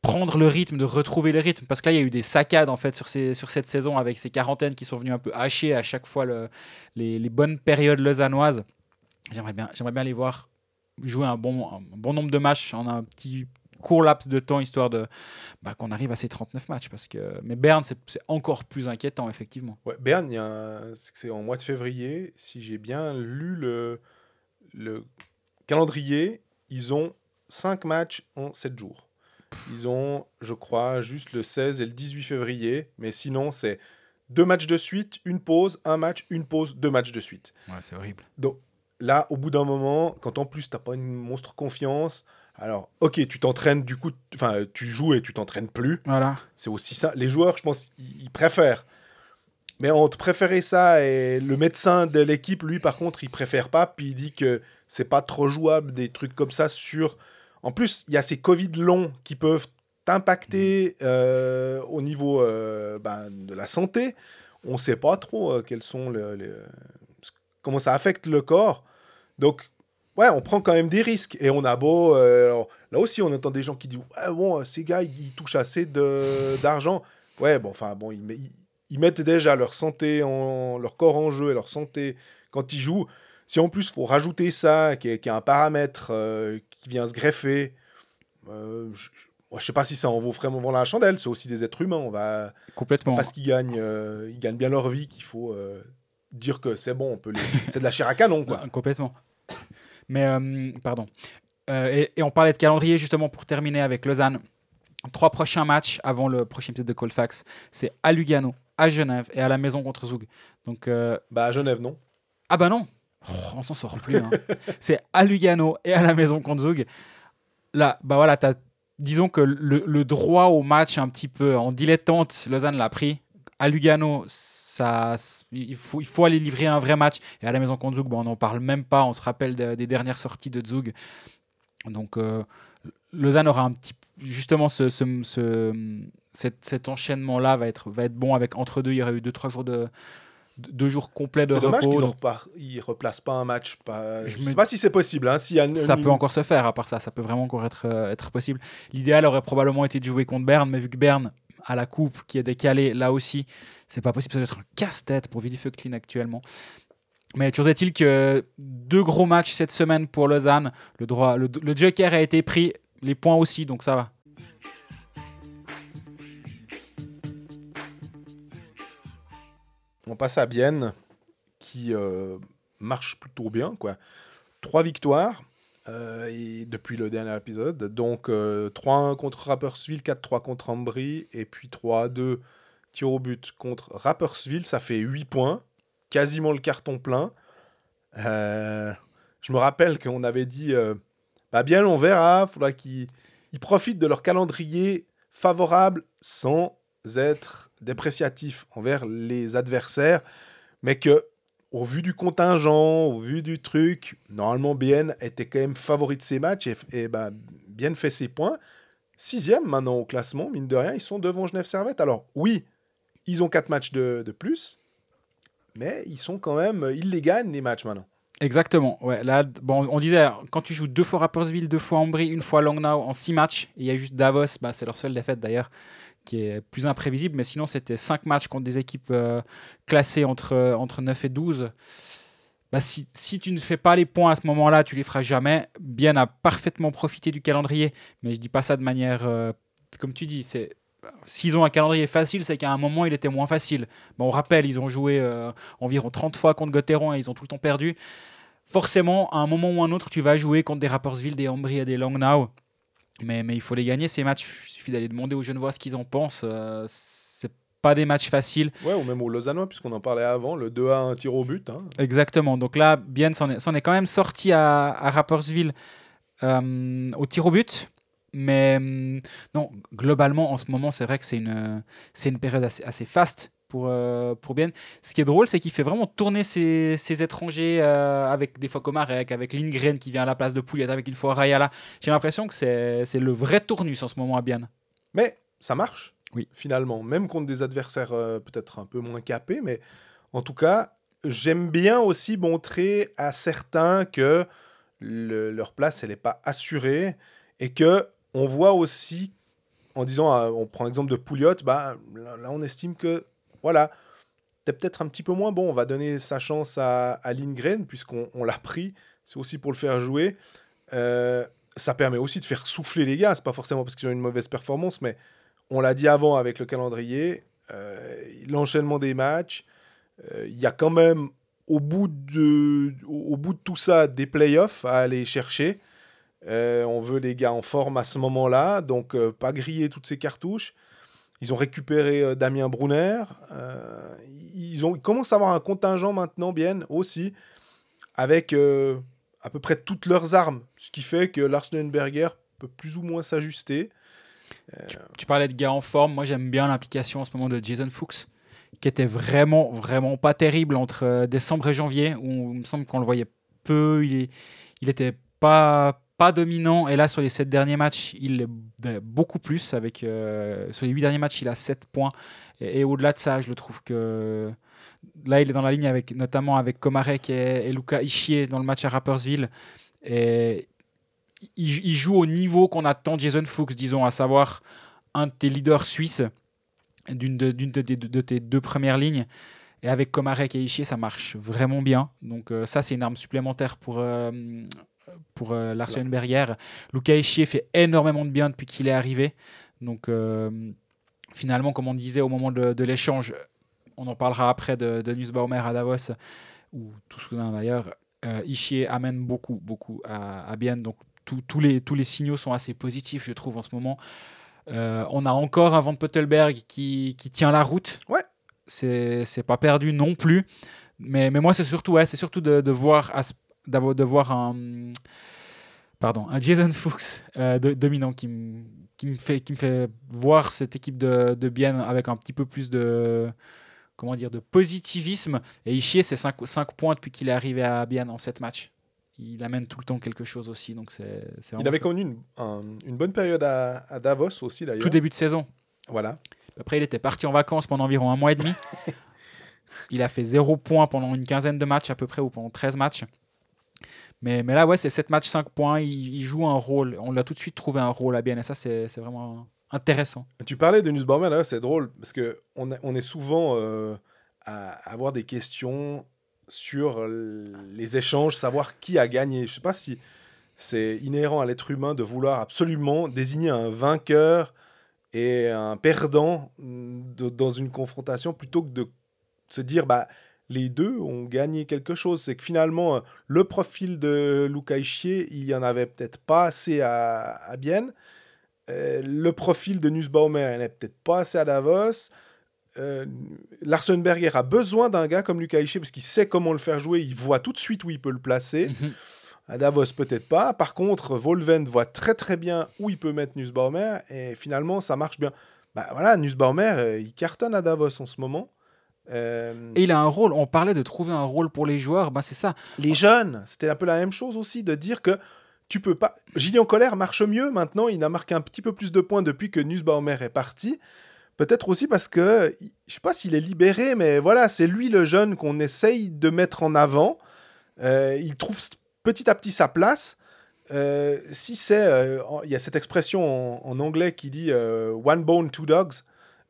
Speaker 3: prendre le rythme, de retrouver le rythme. Parce que là, il y a eu des saccades en fait sur, ces, sur cette saison avec ces quarantaines qui sont venues un peu hacher à chaque fois le, les, bonnes périodes lausannoises. J'aimerais bien, j'aimerais bien les voir jouer un bon, bon nombre de matchs en un petit court laps de temps, histoire de bah, qu'on arrive à ces 39 matchs. Parce que, mais Berne, c'est encore plus inquiétant, effectivement.
Speaker 2: Ouais, Berne, c'est en mois de février. Si j'ai bien lu le, le calendrier, ils ont 5 matchs en 7 jours. Ils ont, je crois, juste le 16 et le 18 février. Mais sinon, c'est deux matchs de suite, une pause, un match, une pause, deux matchs de suite.
Speaker 3: Ouais, c'est horrible.
Speaker 2: Donc là, au bout d'un moment, quand en plus, tu n'as pas une monstre confiance, alors, ok, tu t'entraînes du coup, enfin, tu joues et tu t'entraînes plus.
Speaker 3: Voilà.
Speaker 2: C'est aussi ça. Les joueurs, je pense, ils ils préfèrent. Mais entre préférer ça et le médecin de l'équipe, lui, par contre, il préfère pas. Puis il dit que c'est pas trop jouable des trucs comme ça sur. En plus, il y a ces Covid longs qui peuvent t'impacter euh, au niveau euh, ben, de la santé. On sait pas trop euh, quels sont le- les- comment ça affecte le corps. Donc, ouais, on prend quand même des risques. Et on a beau. alors, là aussi, on entend des gens qui disent Ouais, bon, ces gars, ils, touchent assez d'argent. Ouais, bon, enfin, bon, ils, met- ils- ils mettent déjà leur santé, en, leur corps en jeu et leur santé quand ils jouent. Si en plus, il faut rajouter ça, qui est, qui est un paramètre qui vient se greffer, euh, je, je- sais pas si ça en vaut vraiment la chandelle. C'est aussi des êtres humains. On va
Speaker 3: Complètement.
Speaker 2: parce qu'ils gagnent, euh, ils gagnent bien leur vie qu'il faut euh, dire que c'est bon. On peut les... c'est de la chair à canon, quoi.
Speaker 3: Complètement. Mais, pardon. Et, et on parlait de calendrier justement pour terminer avec Lausanne. Trois prochains matchs avant le prochain épisode de Colfax. C'est à Lugano, à Genève et à la maison contre Zug. Donc,
Speaker 2: Bah à Genève, non.
Speaker 3: ah bah non, Oh, on s'en sort plus. hein. c'est à Lugano et à la maison contre Zug. Là, bah voilà, disons que le, droit au match un petit peu en dilettante, Lausanne l'a pris. À Lugano, ça, il, faut, il faut aller livrer un vrai match. Et à la maison contre Zug, bah, on n'en parle même pas. On se rappelle de- des dernières sorties de Zug. Donc, euh, Lausanne aura un petit justement ce- ce- cet, cet enchaînement-là va être, va être bon avec entre deux. Il y aurait eu deux trois jours de deux jours complets de
Speaker 2: C'est dommage
Speaker 3: repos.
Speaker 2: qu'ils
Speaker 3: donc-
Speaker 2: ne replacent pas un match. Pas...
Speaker 3: Je me-
Speaker 2: sais pas si c'est possible. Hein, s'il y a une-
Speaker 3: Ça peut encore se faire, à part ça, ça peut vraiment encore être, euh, être possible. L'idéal aurait probablement été de jouer contre Berne, mais vu que Berne a la coupe qui est décalée, là aussi, c'est pas possible. Ça doit être un casse-tête pour Vidi Feucklin actuellement. Mais toujours est-il que deux gros matchs cette semaine pour Lausanne. Le, droit, le, le Joker a été pris, les points aussi, donc ça va.
Speaker 2: On passe à Bienne, qui euh, marche plutôt bien. Quoi. Trois victoires euh, et depuis le dernier épisode. Donc euh, 3-1 contre Rapperswil, 4-3 contre Ambry, et puis 3-2 tir au but contre Rapperswil. Ça fait 8 points, quasiment le carton plein. Euh, je me rappelle qu'on avait dit, euh, bah bien, on verra, faudra qu'il ils profitent de leur calendrier favorable sans être dépréciatifs envers les adversaires, mais que au vu du contingent, au vu du truc, normalement Bien était quand même favori de ces matchs et, ben, Bien fait ses points. Sixième maintenant au classement, mine de rien, ils sont devant Genève Servette. Alors oui, ils ont quatre matchs de, de plus, mais ils sont quand même, ils les gagnent les matchs maintenant.
Speaker 3: Exactement. Ouais, là, bon, on disait, quand tu joues deux fois Rappersville, deux fois Ambry, une fois Langnau en six matchs, il y a juste Davos, bah, c'est leur seule défaite d'ailleurs, qui est plus imprévisible, mais sinon c'était cinq matchs contre des équipes euh, classées entre, entre 9 et 12. Bah, si, si, tu ne fais pas les points à ce moment-là, tu les feras jamais. Bien a parfaitement profité du calendrier, mais je dis pas ça de manière, euh, comme tu dis, c'est S'ils ont un calendrier facile, c'est qu'à un moment, il était moins facile. Bon, on rappelle, ils ont joué euh, environ 30 fois contre Gotteron et ils ont tout le temps perdu. Forcément, à un moment ou un autre, tu vas jouer contre des Rappersville, des Ambry et des Langnau. Mais, mais il faut les gagner, ces matchs. Il suffit d'aller demander aux Genevois ce qu'ils en pensent. Euh, c'est pas des matchs faciles.
Speaker 2: Ouais, ou même aux Lausannois, puisqu'on en parlait avant, le 2 à 1 tir au but. Hein.
Speaker 3: Exactement. Donc là, Bien s'en est, est, quand même sorti à, à Rappersville euh, au tir au but. Mais hum, non, globalement, en ce moment, c'est vrai que c'est une, c'est une période assez, assez faste pour, euh, pour Bien. Ce qui est drôle, c'est qu'il fait vraiment tourner ses, ses étrangers euh, avec des fois Komarek, avec Lindgren qui vient à la place de Pouliot, avec une fois Rayala. J'ai l'impression que c'est, c'est le vrai tournus en ce moment à Bien.
Speaker 2: Mais ça marche,
Speaker 3: oui.
Speaker 2: finalement, même contre des adversaires euh, peut-être un peu moins capés. Mais en tout cas, j'aime bien aussi montrer à certains que le, leur place, elle n'est pas assurée et que on voit aussi, en disant, euh, on prend l'exemple de Pouliot, bah, là, on estime que, voilà, t'es peut-être un petit peu moins bon, on va donner sa chance à, à Lindgren, puisqu'on on l'a pris, c'est aussi pour le faire jouer. Euh, ça permet aussi de faire souffler les gars, c'est pas forcément parce qu'ils ont une mauvaise performance, mais on l'a dit avant avec le calendrier, euh, l'enchaînement des matchs, euh, il y a quand même au bout, de, au bout de tout ça des playoffs à aller chercher. On veut les gars en forme à ce moment-là, donc pas griller toutes ces cartouches. Ils ont récupéré euh, Damien Brunner. Euh, ils, ont, ils commencent à avoir un contingent maintenant, bien aussi, avec euh, à peu près toutes leurs armes, ce qui fait que Larsenberger peut plus ou moins s'ajuster.
Speaker 3: Tu, parlais de gars en forme. Moi, j'aime bien l'implication en ce moment de Jason Fuchs, qui était vraiment, vraiment pas terrible entre décembre et janvier, où il me semble qu'on le voyait peu. Il, il était pas, pas dominant. Et là, sur les 7 derniers matchs, il ben, beaucoup plus. Avec, euh, sur les 8 derniers matchs, il a 7 points. Et, au-delà de ça, je le trouve que. Là, il est dans la ligne avec, notamment avec Komarek et, Luca Ishii dans le match à Rappersville. Et il, joue au niveau qu'on attend Jason Fuchs, disons, à savoir un de tes leaders suisses, d'une de tes deux premières lignes. Et avec Komarek et Ishii, ça marche vraiment bien. Donc euh, ça, c'est une arme supplémentaire pour, euh, pour euh, Larsenberger. Luca Ishii fait énormément de bien depuis qu'il est arrivé. Donc euh, finalement, comme on disait au moment de, de l'échange, on en parlera après de, de Nussbaumer à Davos, ou tout soudain d'ailleurs, euh, Ishii amène beaucoup, beaucoup à, à bien. Donc tous- tous les, tous les signaux sont assez positifs, je trouve, en ce moment. Euh, on a encore un Van Pottelberg qui, qui tient la route.
Speaker 2: Ouais.
Speaker 3: C'est c'est pas perdu non plus. Mais, mais moi, c'est surtout, ouais, c'est surtout de, de voir, à ce- d'avoir- de voir un, pardon, un Jason Fuchs euh, de- dominant qui, me- qui, me fait, qui me fait voir cette équipe de, de Bienne avec un petit peu plus de, comment dire, de positivisme. Et Ishii, c'est 5, points depuis qu'il est arrivé à Bienne en 7 matchs. Il amène tout le temps quelque chose aussi. Donc c'est,
Speaker 2: il avait connu une, un- une bonne période à, à Davos aussi, d'ailleurs.
Speaker 3: tout début de saison.
Speaker 2: Voilà.
Speaker 3: Après, il était parti en vacances pendant environ un mois et demi. il a fait 0 points pendant une quinzaine de matchs à peu près, ou pendant 13 matchs. Mais, là, ouais, c'est 7 matchs, 5 points. Il, il joue un rôle. On l'a tout de suite trouvé un rôle à bien. Et ça, c'est vraiment intéressant.
Speaker 2: Tu parlais de Nussbaumer, là, c'est drôle, parce que on, a- on est souvent euh, à avoir des questions sur les échanges, savoir qui a gagné. Je sais pas si c'est inhérent à l'être humain de vouloir absolument désigner un vainqueur et un perdant dans une confrontation plutôt que de se dire bah les deux ont gagné quelque chose. C'est que finalement, euh, le profil de Luca Ishii, il y en avait peut-être pas assez à, à Bienne. Euh, le profil de Nussbaumer, il n'est peut-être pas assez à Davos. Euh, Larsenberger a besoin d'un gars comme Luca Ishii parce qu'il sait comment le faire jouer, il voit tout de suite où il peut le placer.
Speaker 3: Mhm.
Speaker 2: À Davos, peut-être pas. Par contre, Volven voit très très bien où il peut mettre Nussbaumer et finalement, ça marche bien. Bah voilà, Nussbaumer, euh, il cartonne à Davos en ce moment. Euh,
Speaker 3: Et il a un rôle. On parlait de trouver un rôle pour les joueurs. Ben c'est ça.
Speaker 2: les jeunes, c'était un peu la même chose aussi, de dire que tu peux pas. Gideon Colère marche mieux maintenant, il a marqué un petit peu plus de points depuis que Nussbaumer est parti. Peut-être aussi parce que, je sais pas s'il est libéré, mais voilà, c'est lui le jeune qu'on essaye de mettre en avant. Euh, il trouve petit à petit sa place. Euh, si c'est, euh, il y a cette expression en, en anglais qui dit euh, one bone, two dogs.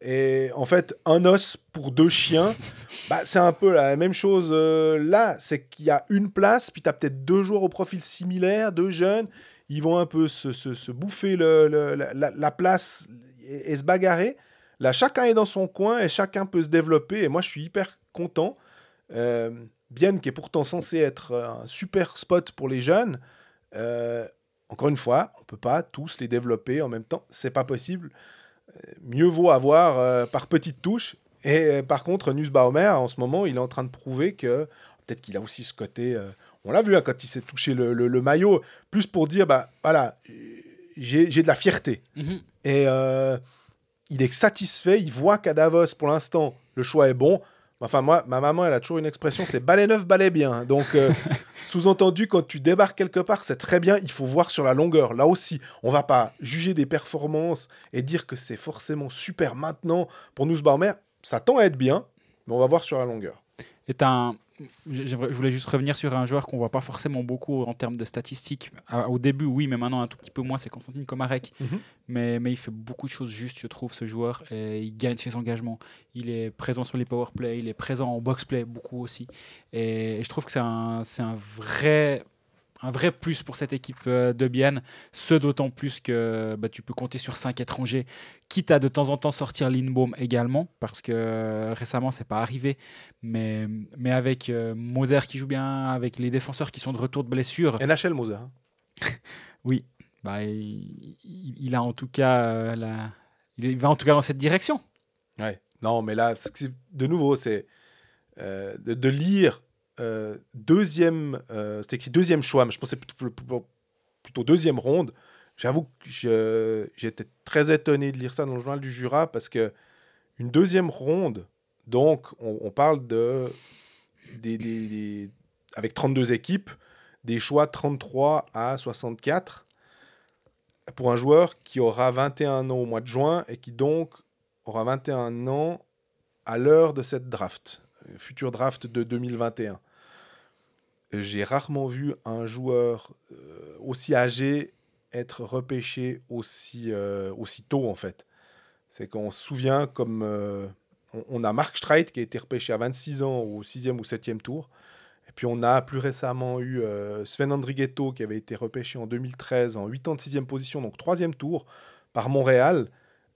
Speaker 2: Et en fait, un os pour deux chiens, bah, c'est un peu la même chose euh, là. C'est qu'il y a une place, puis tu as peut-être deux joueurs au profil similaire, deux jeunes. Ils vont un peu se, se- se bouffer le- le- la, la- la place et, et se bagarrer. Là, chacun est dans son coin et chacun peut se développer. Et moi, je suis hyper content. Euh, Bienne, qui est pourtant censé être un super spot pour les jeunes, euh, encore une fois, on peut pas tous les développer en même temps. C'est pas possible. Mieux vaut avoir euh, par petites touches. Et euh, par contre, Nussbaumer, en ce moment, il est en train de prouver que peut-être qu'il a aussi ce côté. euh, on l'a vu hein, quand il s'est touché le, le- le maillot, plus pour dire bah voilà, j'ai de la fierté.
Speaker 3: Mhm.
Speaker 2: Et il est satisfait, il voit qu'à Davos, pour l'instant, le choix est bon. Enfin, moi, ma maman, elle a toujours une expression, c'est balai neuf, balai bien. Donc, euh, sous-entendu, quand tu débarques quelque part, c'est très bien, il faut voir sur la longueur. Là aussi, on va pas juger des performances et dire que c'est forcément super maintenant pour Nussbaumer. Ça tend à être bien, mais on va voir sur la longueur.
Speaker 3: est un. Je voulais juste revenir sur un joueur qu'on voit pas forcément beaucoup en termes de statistiques. À- Au début, oui, mais maintenant un tout petit peu moins, c'est Constantine Komarek.
Speaker 2: Mhm.
Speaker 3: mais, mais il fait beaucoup de choses justes, je trouve, ce joueur. Et il gagne ses engagements. Il est présent sur les power play, il est présent en box play beaucoup aussi. Et, je trouve que c'est un, c'est un vrai. Un vrai plus pour cette équipe euh, de Bienne, ce d'autant plus que bah, tu peux compter sur cinq étrangers, quitte à de temps en temps sortir Lindbaum également, parce que euh, récemment c'est pas arrivé, mais, mais avec euh, Moser qui joue bien, avec les défenseurs qui sont de retour de blessure,
Speaker 2: NHL Moser. hein.
Speaker 3: oui, bah, il, a en tout cas euh, la- il va en tout cas dans cette direction.
Speaker 2: Ouais. Non, mais là, de nouveau, c'est euh, de, de lire euh, deuxième, euh, c'est écrit deuxième choix, mais je pensais plutôt, deuxième ronde. J'avoue que j'étais très étonné de lire ça dans le journal du Jura parce que une deuxième ronde, donc on, parle de des, des- des- avec 32 équipes, des choix 33 à 64 pour un joueur qui aura 21 ans au mois de juin et qui donc aura 21 ans à l'heure de cette draft, future draft de 2021. J'ai rarement vu un joueur euh, aussi âgé être repêché aussi, euh, aussi tôt, en fait. C'est qu'on se souvient comme... euh, on, on a Mark Streit qui a été repêché à 26 ans au 6e ou 7e tour. Et puis on a plus récemment eu euh, Sven Andrighetto qui avait été repêché en 2013 en 86e position, donc 3e tour, par Montréal.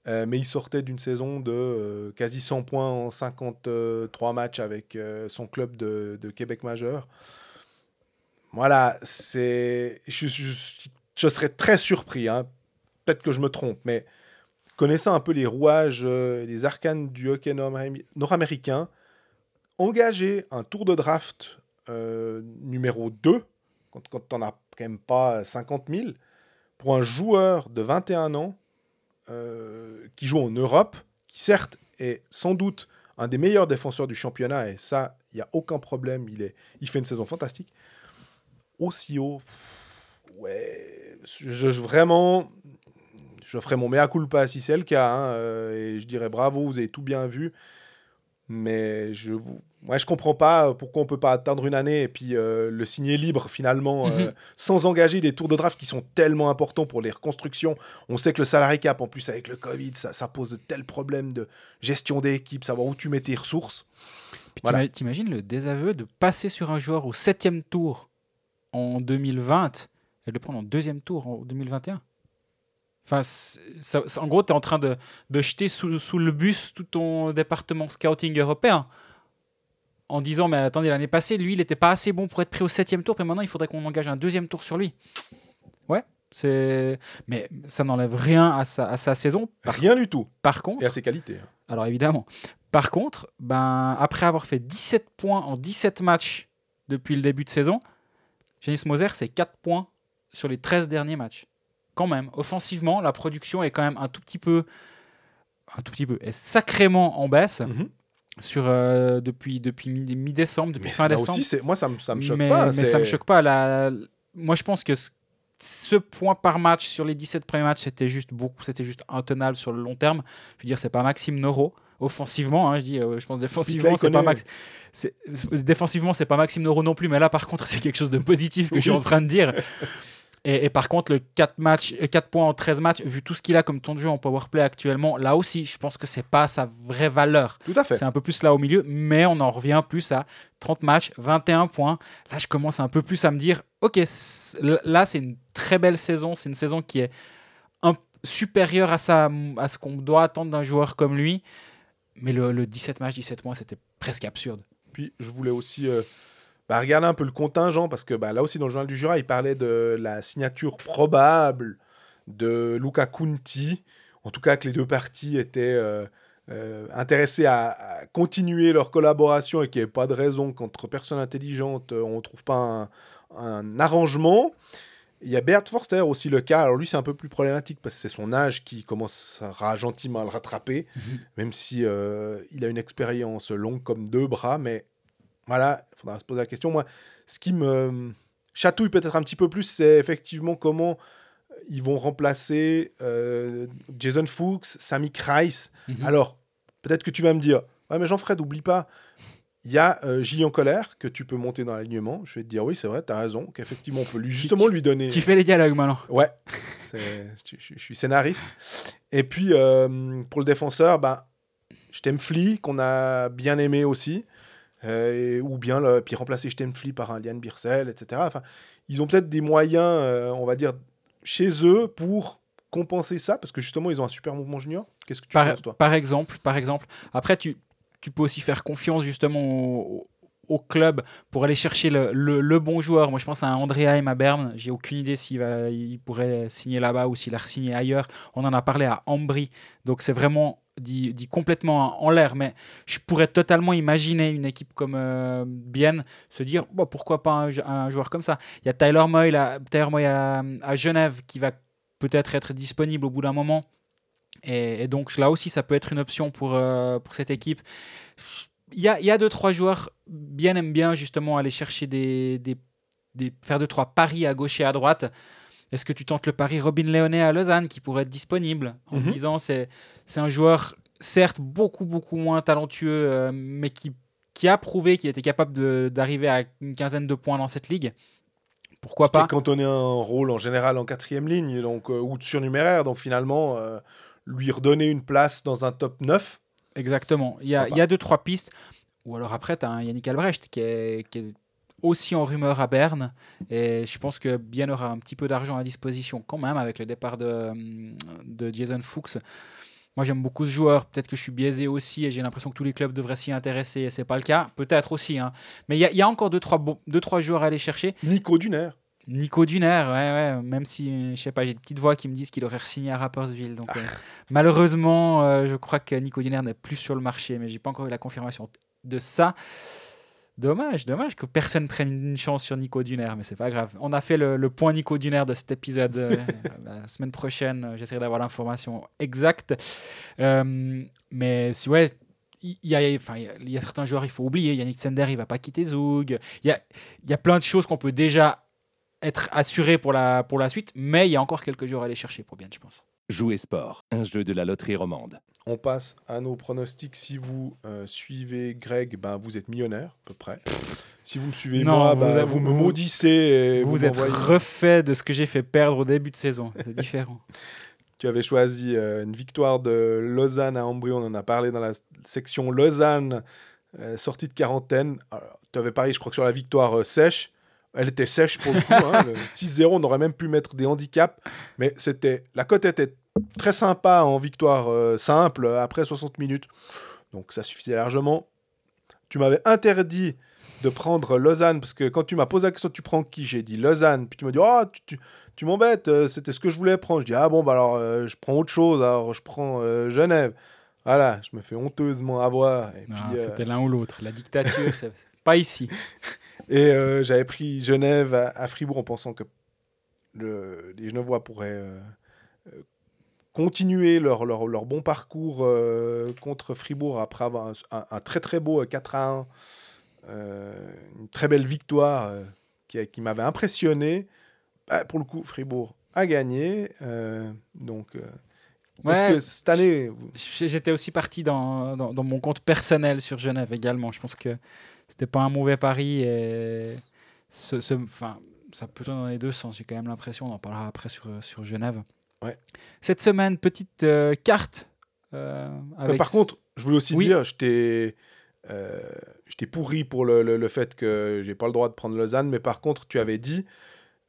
Speaker 2: Euh, mais il sortait d'une saison de euh, quasi 100 points en 53 matchs avec euh, son club de, de Québec majeur. Voilà, c'est. Je, serais très surpris, hein. peut-être que je me trompe, mais connaissant un peu les rouages, euh, les arcanes du hockey nord-amé- nord-américain, engager un tour de draft euh, numéro 2, quand, quand tu n'en as quand même pas 50 000, pour un joueur de 21 ans euh, qui joue en Europe, qui certes est sans doute un des meilleurs défenseurs du championnat, et ça, il n'y a aucun problème, il, est, il fait une saison fantastique. Aussi haut, ouais, je, je- vraiment, je ferai mon mea culpa si c'est le cas, hein, euh, et je dirais bravo, vous avez tout bien vu, mais je vous... Moi, je comprends pas pourquoi on peut pas attendre une année et puis euh, le signer libre finalement, euh,
Speaker 3: Mhm.
Speaker 2: sans engager des tours de draft qui sont tellement importants pour les reconstructions. On sait que le salary cap, en plus avec le Covid, ça, ça pose de tels problèmes de gestion d'équipe, savoir où tu mets tes ressources. Voilà.
Speaker 3: t'ima- T'imagines le désaveu de passer sur un joueur au septième tour en 2020 et de le prendre en deuxième tour en 2021 Enfin, ça- ça- en gros, tu es en train de, de jeter sous, sous le bus tout ton département scouting européen en disant Mais attendez, l'année passée, lui, il n'était pas assez bon pour être pris au septième tour, puis maintenant, il faudrait qu'on engage un deuxième tour sur lui. Ouais, c'est. Mais ça n'enlève rien à sa, à sa saison. Par,
Speaker 2: Rien du tout.
Speaker 3: par contre,
Speaker 2: Et à ses qualités. hein.
Speaker 3: alors évidemment. Par contre, ben, après avoir fait 17 points en 17 matchs depuis le début de saison, Janis Moser, c'est 4 points sur les 13 derniers matchs. Quand même, offensivement, la production est quand même un tout petit peu, un tout petit peu, est sacrément en baisse
Speaker 2: Mhm.
Speaker 3: sur euh, depuis depuis mi- mi-décembre, depuis
Speaker 2: Mais
Speaker 3: fin
Speaker 2: là
Speaker 3: décembre.
Speaker 2: aussi, moi, ça me, ça me choque
Speaker 3: mais,
Speaker 2: pas.
Speaker 3: mais ça me choque pas. La- moi, je pense que ce, ce point par match sur les 17 premiers matchs, c'était juste beaucoup, c'était juste intenable sur le long terme. Je veux dire, c'est pas Maxime Noro offensivement. hein, je dis, euh, je pense défensivement, c'est pas. Max. Défensivement, c'est pas Maxime Noro non plus, mais là, par contre, c'est quelque chose de positif que je suis en train de dire. Et, et par contre, le 4, matchs, euh, 4 points en 13 matchs, vu tout ce qu'il a comme temps de jeu en powerplay actuellement, là aussi, je pense que c'est pas sa vraie valeur.
Speaker 2: Tout à fait.
Speaker 3: C'est un peu plus là au milieu, mais on en revient plus à 30 matchs, 21 points. Là, je commence un peu plus à me dire, ok, là, c'est une très belle saison. C'est une saison qui est un, supérieure à, sa, à ce qu'on doit attendre d'un joueur comme lui. Mais le, le 17 matchs, 17 mois, c'était presque absurde.
Speaker 2: Puis je voulais aussi euh, bah, regarder un peu le contingent parce que bah, là aussi dans le journal du Jura, il parlait de la signature probable de Luca Conti. En tout cas, que les deux parties étaient euh, euh, intéressées à, continuer leur collaboration et qu'il n'y ait pas de raison qu'entre personnes intelligentes, on ne trouve pas un arrangement. Il y a Bert Forster aussi le cas. Alors lui, c'est un peu plus problématique parce que c'est son âge qui commencera gentiment à le rattraper, même si euh, il a une expérience longue comme deux bras. Mais voilà, il faudra se poser la question. Moi, ce qui me chatouille peut-être un petit peu plus, c'est effectivement comment ils vont remplacer euh, Jason Fuchs, Sammy Kreis.
Speaker 3: Mhm.
Speaker 2: Alors, peut-être que tu vas me dire, ouais, mais Jean-Fred, oublie pas, il y a euh, Gillian Colère que tu peux monter dans l'alignement. Je vais te dire, oui, c'est vrai, tu as raison, qu'effectivement, on peut lui, justement lui donner.
Speaker 3: Tu fais les dialogues maintenant.
Speaker 2: Ouais, c'est- je, suis scénariste. Et puis, euh, pour le défenseur, bah, je t'aime Flea, qu'on a bien aimé aussi. Euh, et- ou bien, le, puis remplacer je t'aime Flea par un Liane Birsel, etc. Enfin, ils ont peut-être des moyens, euh, on va dire, chez eux pour compenser ça, parce que justement, ils ont un super mouvement junior. Qu'est-ce que tu
Speaker 3: Par,
Speaker 2: penses, toi?
Speaker 3: par exemple, par exemple. Après, tu, tu peux aussi faire confiance justement au, club pour aller chercher le, bon joueur. Moi, je pense à un André Haim à Berne. J'ai aucune idée s'il va, il pourrait signer là-bas ou s'il a signé ailleurs. On en a parlé à Ambry. Donc, c'est vraiment dit, complètement en l'air. Mais je pourrais totalement imaginer une équipe comme euh, Bienne se dire pourquoi pas un, jou- un joueur comme ça. Il y a Tyler Moy, Moy à Genève qui va peut-être être disponible au bout d'un moment. Et, et donc là aussi, ça peut être une option pour, euh, pour cette équipe. Il y a, y a deux, trois joueurs bien aiment bien justement aller chercher des, des, des- faire deux, trois paris à gauche et à droite. Est-ce que tu tentes le pari Robin Léonet à Lausanne qui pourrait être disponible en
Speaker 2: Mhm.
Speaker 3: disant c'est c'est un joueur certes beaucoup beaucoup moins talentueux euh, mais qui, qui a prouvé qu'il était capable d'arriver à une quinzaine de points dans cette ligue. Pourquoi
Speaker 2: Qui est
Speaker 3: pas
Speaker 2: cantonné un rôle en général en quatrième ligne donc, euh, ou de surnuméraire. Donc finalement, euh, lui redonner une place dans un top 9.
Speaker 3: Exactement. Il y a,
Speaker 2: Pourquoi
Speaker 3: il y a deux, trois pistes. Ou alors après, tu as un Yannick Albrecht qui est, qui est aussi en rumeur à Berne. Et je pense que Bien aura un petit peu d'argent à disposition quand même avec le départ de, de Jason Fuchs. Moi, j'aime beaucoup ce joueur. Peut-être que je suis biaisé aussi et j'ai l'impression que tous les clubs devraient s'y intéresser et c'est pas le cas. Peut-être aussi. hein. Mais il y, y a encore deux trois, deux, trois joueurs à aller chercher.
Speaker 2: Nico Duner.
Speaker 3: Nico Duner, ouais, ouais, même si, je sais pas, j'ai des petites voix qui me disent qu'il aurait signé à Rappersville. Donc, euh, malheureusement, euh, je crois que Nico Duner n'est plus sur le marché, mais j'ai pas encore eu la confirmation de ça. Dommage, dommage que personne prenne une chance sur Nico Duner, mais c'est pas grave. On a fait le, le point Nico Duner de cet épisode. euh, la semaine prochaine, j'essaierai d'avoir l'information exacte. Mais si, ouais, il y, a, enfin, il y a- certains joueurs, il faut oublier. Yannick Sender, il va pas quitter Zoug. Il y a, il y a plein de choses qu'on peut déjà être assuré pour la, pour la suite, mais il y a encore quelques jours à aller chercher pour bien, je pense.
Speaker 4: Jouer sport, un jeu de la loterie romande.
Speaker 2: On passe à nos pronostics. Si vous euh, suivez Greg, ben, vous êtes millionnaire, à peu près. Si vous me suivez
Speaker 3: Non,
Speaker 2: moi,
Speaker 3: vous
Speaker 2: ben, vous, me maudissez. Et
Speaker 3: vous êtes refait de ce que j'ai fait perdre au début de saison. C'est différent.
Speaker 2: Tu avais choisi euh, une victoire de Lausanne à Ambry. On en a parlé dans la section Lausanne, euh, sortie de quarantaine. Alors, tu avais parié, je crois, que sur la victoire euh, sèche. Elle était sèche pour le coup. hein, le 6-0, on aurait même pu mettre des handicaps. Mais c'était la cote était très sympa en victoire euh, simple après 60 minutes. Donc ça suffisait largement. Tu m'avais interdit de prendre Lausanne parce que quand tu m'as posé la question, tu prends qui? J'ai dit Lausanne. Puis tu m'as dit, oh, tu, tu- tu m'embêtes, euh, c'était ce que je voulais prendre. Je dis, ah bon, bah alors euh, je prends autre chose, alors je prends euh, Genève. Voilà, je me fais honteusement avoir. Et
Speaker 3: Non,
Speaker 2: puis,
Speaker 3: C'était l'un ou l'autre. La dictature, c'est pas ici.
Speaker 2: Et euh, j'avais pris Genève à, à Fribourg en pensant que le- les Genevois pourraient euh, euh, continuer leur, leur, leur bon parcours euh, contre Fribourg après avoir un, un- un très très beau euh, 4 à 1. euh, une très belle victoire qui, qui m'avait impressionné. Bah, pour le coup, Fribourg a gagné. donc, est-ce
Speaker 3: Ouais,
Speaker 2: que cette année,
Speaker 3: J'étais aussi parti dans, dans, dans mon compte personnel sur Genève également. Je pense que c'était pas un mauvais pari. Et ce, ce- enfin, ça peut dans les deux sens. J'ai quand même l'impression, on en parlera après sur, sur Genève.
Speaker 2: Ouais.
Speaker 3: Cette semaine, petite euh, carte. euh, avec
Speaker 2: par contre, je voulais aussi
Speaker 3: Oui.
Speaker 2: dire, je t'ai euh, pourri pour le, le- le fait que j'ai pas le droit de prendre Lausanne, mais par contre, tu avais dit,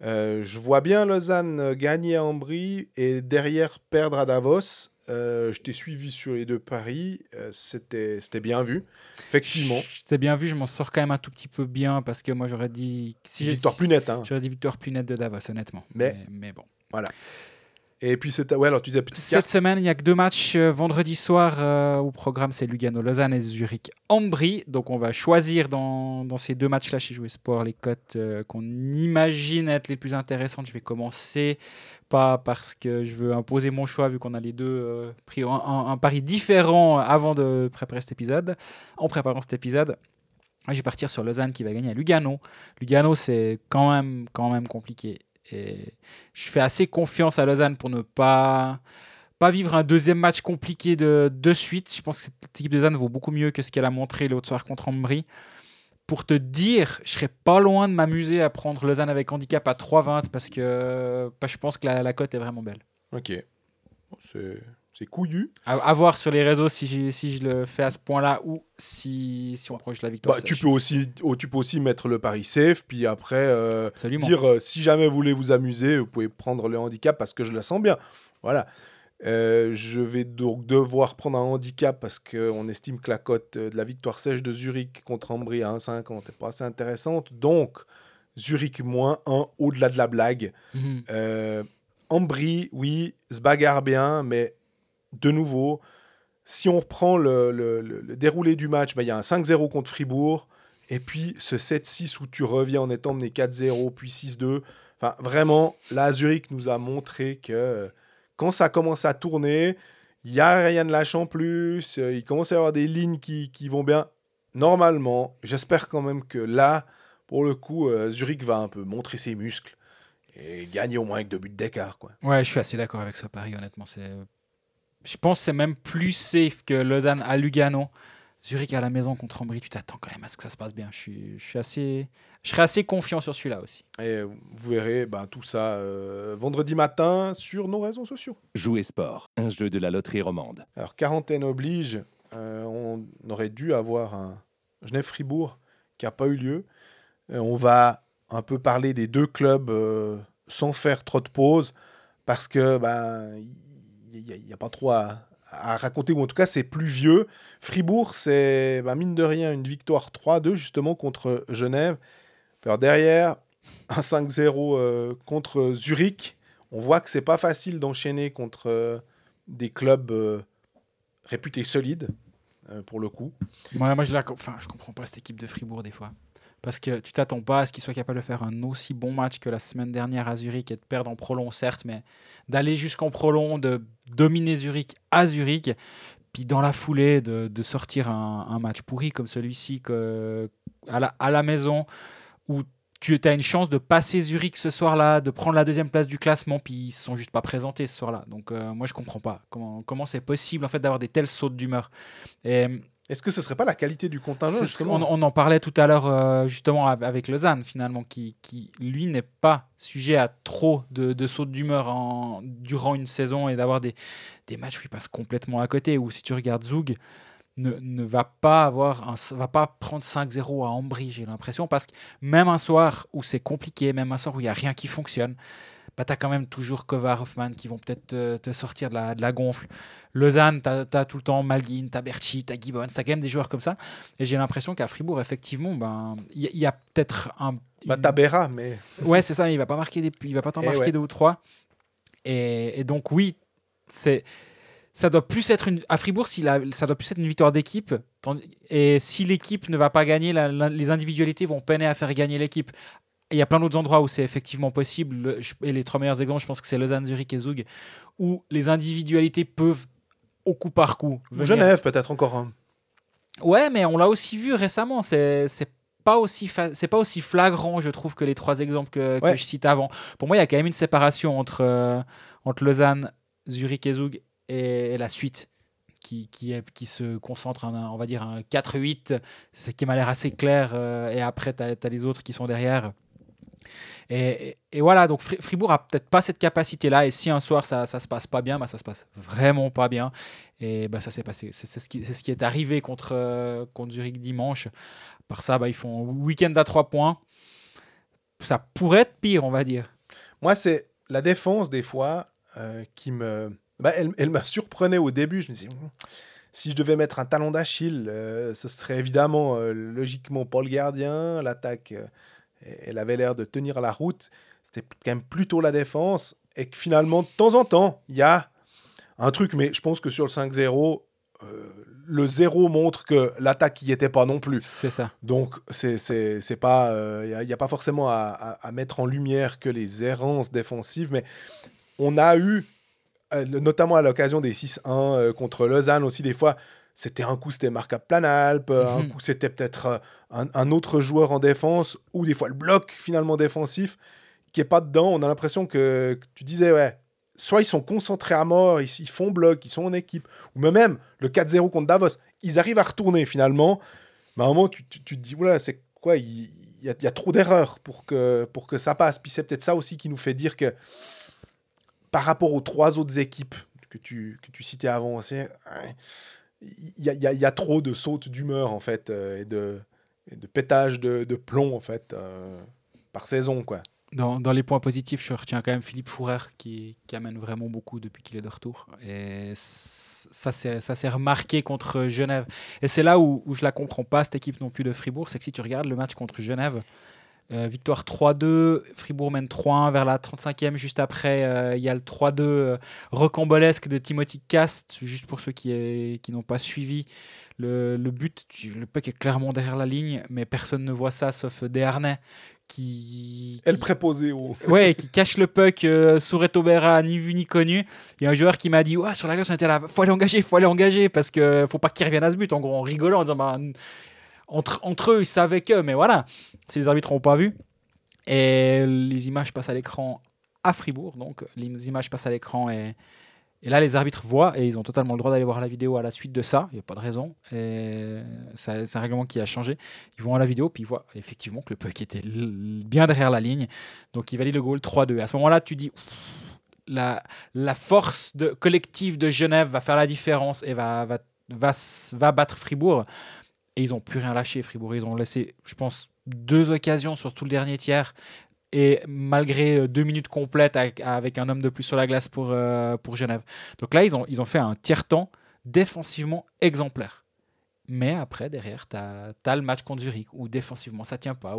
Speaker 2: euh, je vois bien Lausanne euh, gagner à Ambry et derrière perdre à Davos. Euh, je t'ai suivi sur les deux paris, euh, c'était c'était bien vu, effectivement.
Speaker 3: C'était bien vu, je m'en sors quand même un tout petit peu bien parce que moi j'aurais dit. Si
Speaker 2: Victoire plus nette. Hein.
Speaker 3: J'aurais dit victoire plus nette de Davos, honnêtement.
Speaker 2: Mais-
Speaker 3: mais bon.
Speaker 2: Et puis, c'était. Ouais, alors tu disais petite
Speaker 3: Cette
Speaker 2: carte.
Speaker 3: semaine, il n'y a que deux matchs euh, vendredi soir euh, au programme, c'est Lugano-Lausanne et Zurich-Ambry. Donc on va choisir dans, dans ces deux matchs-là chez Jouer Sport les cotes euh, qu'on imagine être les plus intéressantes. Je vais commencer pas parce que je veux imposer mon choix vu qu'on a les deux euh, pris un, un- un pari différent avant de préparer cet épisode. En préparant cet épisode, je vais partir sur Lausanne qui va gagner à Lugano. Lugano, c'est quand même, quand même compliqué. Et je fais assez confiance à Lausanne pour ne pas, pas vivre un deuxième match compliqué de, de suite. Je pense que cette équipe de Lausanne vaut beaucoup mieux que ce qu'elle a montré l'autre soir contre Ambry. Pour te dire, je serais pas loin de m'amuser à prendre Lausanne avec handicap à 3,20 parce que bah, je pense que la, la cote est vraiment belle.
Speaker 2: Ok. C'est c'est couillu.
Speaker 3: À, à voir sur les réseaux si, j'ai- si je le fais à ce point-là ou si, si on proche la victoire.
Speaker 2: Bah, tu, peux aussi, oh, tu peux aussi mettre le pari safe, puis après. euh, dire euh, si jamais vous voulez vous amuser, vous pouvez prendre le handicap parce que je la sens bien. Voilà. Euh, je vais donc devoir prendre un handicap parce qu'on estime que la cote de la victoire sèche de Zurich contre Ambry à 1,50 n'est pas assez intéressante. Donc, Zurich moins 1 au-delà de la blague. Euh, Ambry, oui, se bagarre bien, mais de nouveau, si on reprend le, déroulé du match, bah, il y a un 5-0 contre Fribourg, et puis ce 7-6 où tu reviens en étant mené 4-0, puis 6-2. Enfin, vraiment, là, Zurich nous a montré que euh, quand ça commence à tourner, il y a Ryan Lach en plus, euh, il commence à y avoir des lignes qui, vont bien. Normalement, j'espère quand même que là, pour le coup, euh, Zurich va un peu montrer ses muscles et gagner au moins avec deux buts d'écart.
Speaker 3: Ouais, je suis assez d'accord avec ce pari, honnêtement. Je pense que c'est même plus safe que Lausanne à Lugano. Zurich à la maison contre Ambry, tu t'attends quand même à ce que ça se passe bien. Je, suis, je, suis assez... je serais assez confiant sur celui-là aussi.
Speaker 2: Et vous verrez ben, tout ça euh, vendredi matin sur nos réseaux sociaux.
Speaker 4: Jouer sport, un jeu de la loterie romande.
Speaker 2: Alors, quarantaine oblige, euh, on aurait dû avoir un Genève-Fribourg qui n'a pas eu lieu. Euh, on va un peu parler des deux clubs euh, sans faire trop de pauses parce que ben n'y a, pas trop à, raconter, ou en tout cas c'est plus vieux. Fribourg, c'est ben, mine de rien une victoire 3-2 justement contre Genève. Alors derrière, un 5-0 euh, contre Zurich. On voit que c'est pas facile d'enchaîner contre euh, des clubs euh, réputés solides, pour le coup.
Speaker 3: Moi, je, la... je comprends pas cette équipe de Fribourg des fois. Parce que tu t'attends pas à ce qu'ils soient capables de faire un aussi bon match que la semaine dernière à Zurich et de perdre en prolong, certes, mais d'aller jusqu'en prolong, de dominer Zurich à Zurich, puis dans la foulée de, sortir un, match pourri comme celui-ci à, la, maison, où tu as une chance de passer Zurich ce soir-là, de prendre la deuxième place du classement, puis ils sont juste pas présentés ce soir-là. Donc euh, moi je comprends pas comment c'est possible en fait d'avoir des telles sautes d'humeur.
Speaker 2: Est-ce que ce serait pas la qualité du contingent
Speaker 3: on, on, en parlait tout à l'heure euh, justement avec Lausanne finalement, qui, qui lui n'est pas sujet à trop de, de sautes d'humeur durant une saison et d'avoir des, des matchs où il passe complètement à côté. Ou si tu regardes Zoug, ne, ne, va pas avoir un, va pas prendre 5-0 à Ambry, j'ai l'impression, parce que même un soir où c'est compliqué, même un soir où il n'y a rien qui fonctionne, bah, tu as quand même toujours Kovar, Hoffman qui vont peut-être te, te, sortir de la, de la gonfle. Lausanne, tu as, as, tout le temps Malguin, tu as Berchi, tu as Gibbons, tu as quand même des joueurs comme ça. Et j'ai l'impression qu'à Fribourg, effectivement, il ben, y, y, a peut-être un.
Speaker 2: Bah, Tabera, mais.
Speaker 3: Ouais, c'est ça, mais il va pas marquer des, il va pas t'en marquer
Speaker 2: ouais.
Speaker 3: deux ou trois. Et, et donc, oui, c'est ça doit plus être une à Fribourg si la- ça doit plus être une victoire d'équipe et si l'équipe ne va pas gagner la- les individualités vont peiner à faire gagner l'équipe il y a plein d'autres endroits où c'est effectivement possible et les trois meilleurs exemples je pense que c'est Lausanne Zurich et Zug où les individualités peuvent au coup par coup
Speaker 2: Ou
Speaker 3: venir.
Speaker 2: Genève, peut-être encore un.
Speaker 3: Ouais, mais on l'a aussi vu récemment. C'est pas aussi c'est pas aussi flagrant, je trouve, que les trois exemples que, que
Speaker 2: Ouais.
Speaker 3: je cite avant. Pour moi, il y a quand même une séparation entre euh, entre Lausanne, Zurich et Zug et, et la suite. Qui, qui, est- qui se concentre en un, on va dire un 4-8, ce qui m'a l'air assez clair. euh, et après, tu as, les autres qui sont derrière. Et, voilà, donc Fri- Fribourg a peut-être pas cette capacité-là. Et si un soir ça, ça se passe pas bien, bah, ça se passe vraiment pas bien. Et bah, ça s'est passé. C'est ce, qui- est arrivé contre, euh, Zurich dimanche. Par ça, bah, ils font un week-end à 3 points. Ça pourrait être pire, on va dire.
Speaker 2: Moi, c'est la défense, des fois, euh, qui me. Bah, elle m'a surprenait au début. Je me disais, Hum, si je devais mettre un talon d'Achille, euh, ce serait évidemment, euh, logiquement, Paul Gardien. L'attaque, elle avait l'air de tenir la route. C'était quand même plutôt la défense. Et que finalement, de temps en temps, il y a un truc, mais je pense que sur le 5-0, euh, le 0 montre que l'attaque n'y était pas non plus.
Speaker 3: C'est ça.
Speaker 2: Donc, c'est c'est- c'est pas, il n'y a, pas forcément à, à- à mettre en lumière que les errances défensives, mais on a eu, euh, notamment à l'occasion des 6-1 euh, contre Lausanne aussi, des fois, c'était un coup c'était Marc Planalp, euh, un
Speaker 3: Mhm.
Speaker 2: coup c'était peut-être euh, un, un autre joueur en défense, ou des fois le bloc finalement défensif qui est pas dedans. On a l'impression que, que tu disais, ouais, soit ils sont concentrés à mort, ils, ils font bloc, ils sont en équipe, ou même, le 4-0 contre Davos, ils arrivent à retourner finalement. Mais à un moment, tu, tu- tu te dis, oula, c'est quoi Il y, y a trop d'erreurs pour que, pour que ça passe. Puis c'est peut-être ça aussi qui nous fait dire que par rapport aux trois autres équipes que tu, que tu citais avant, c'est, ouais, il y, a, trop de sautes d'humeur en fait euh, et, de, et de pétage de, plomb en fait euh, par saison quoi.
Speaker 3: Dans, les points positifs, je retiens quand même Philippe Fourer qui, amène vraiment beaucoup depuis qu'il est de retour. Et ça s'est remarqué contre Genève. Et c'est là où, où je la comprends pas, cette équipe non plus de Fribourg. C'est que si tu regardes le match contre Genève, euh, victoire 3-2, Fribourg mène 3-1 vers la 35e. Juste après, euh, il y a le 3-2 euh, rocambolesque de Timothy Cast, juste pour ceux qui, est- qui n'ont pas suivi. Le, le but, le puck est clairement derrière la ligne, mais personne ne voit ça sauf Desharnais qui,
Speaker 2: Elle préposée au.
Speaker 3: Ouais, qui cache le puck euh, sous Retobera, ni vu ni connu. Il y a un joueur qui m'a dit Ouais, sur la glace, on était là, faut aller engager, faut aller engager, parce que faut pas qu'il revienne à ce but. En gros, en rigolant, en disant bah, entre, eux, ils savaient que, mais voilà, si les arbitres n'ont pas vu. Et les images passent à l'écran à Fribourg, donc les images passent à l'écran et, là, les arbitres voient et ils ont totalement le droit d'aller voir la vidéo à la suite de ça. Il n'y a pas de raison. C'est un règlement qui a changé. Ils vont à la vidéo, puis ils voient effectivement que le puck était bien derrière la ligne. Donc, ils valident le goal 3-2. À ce moment-là, tu dis la, force de, collective de Genève va faire la différence et va, va, va, va battre Fribourg. Et ils n'ont plus rien lâché, Fribourg. Ils ont laissé, je pense, deux occasions sur tout le dernier tiers. Et malgré euh, deux minutes complètes avec, un homme de plus sur la glace pour, euh, pour Genève. Donc là, ils ont, ils ont fait un tiers-temps défensivement exemplaire. Mais après, derrière, tu as, le match contre Zurich où défensivement ça tient pas,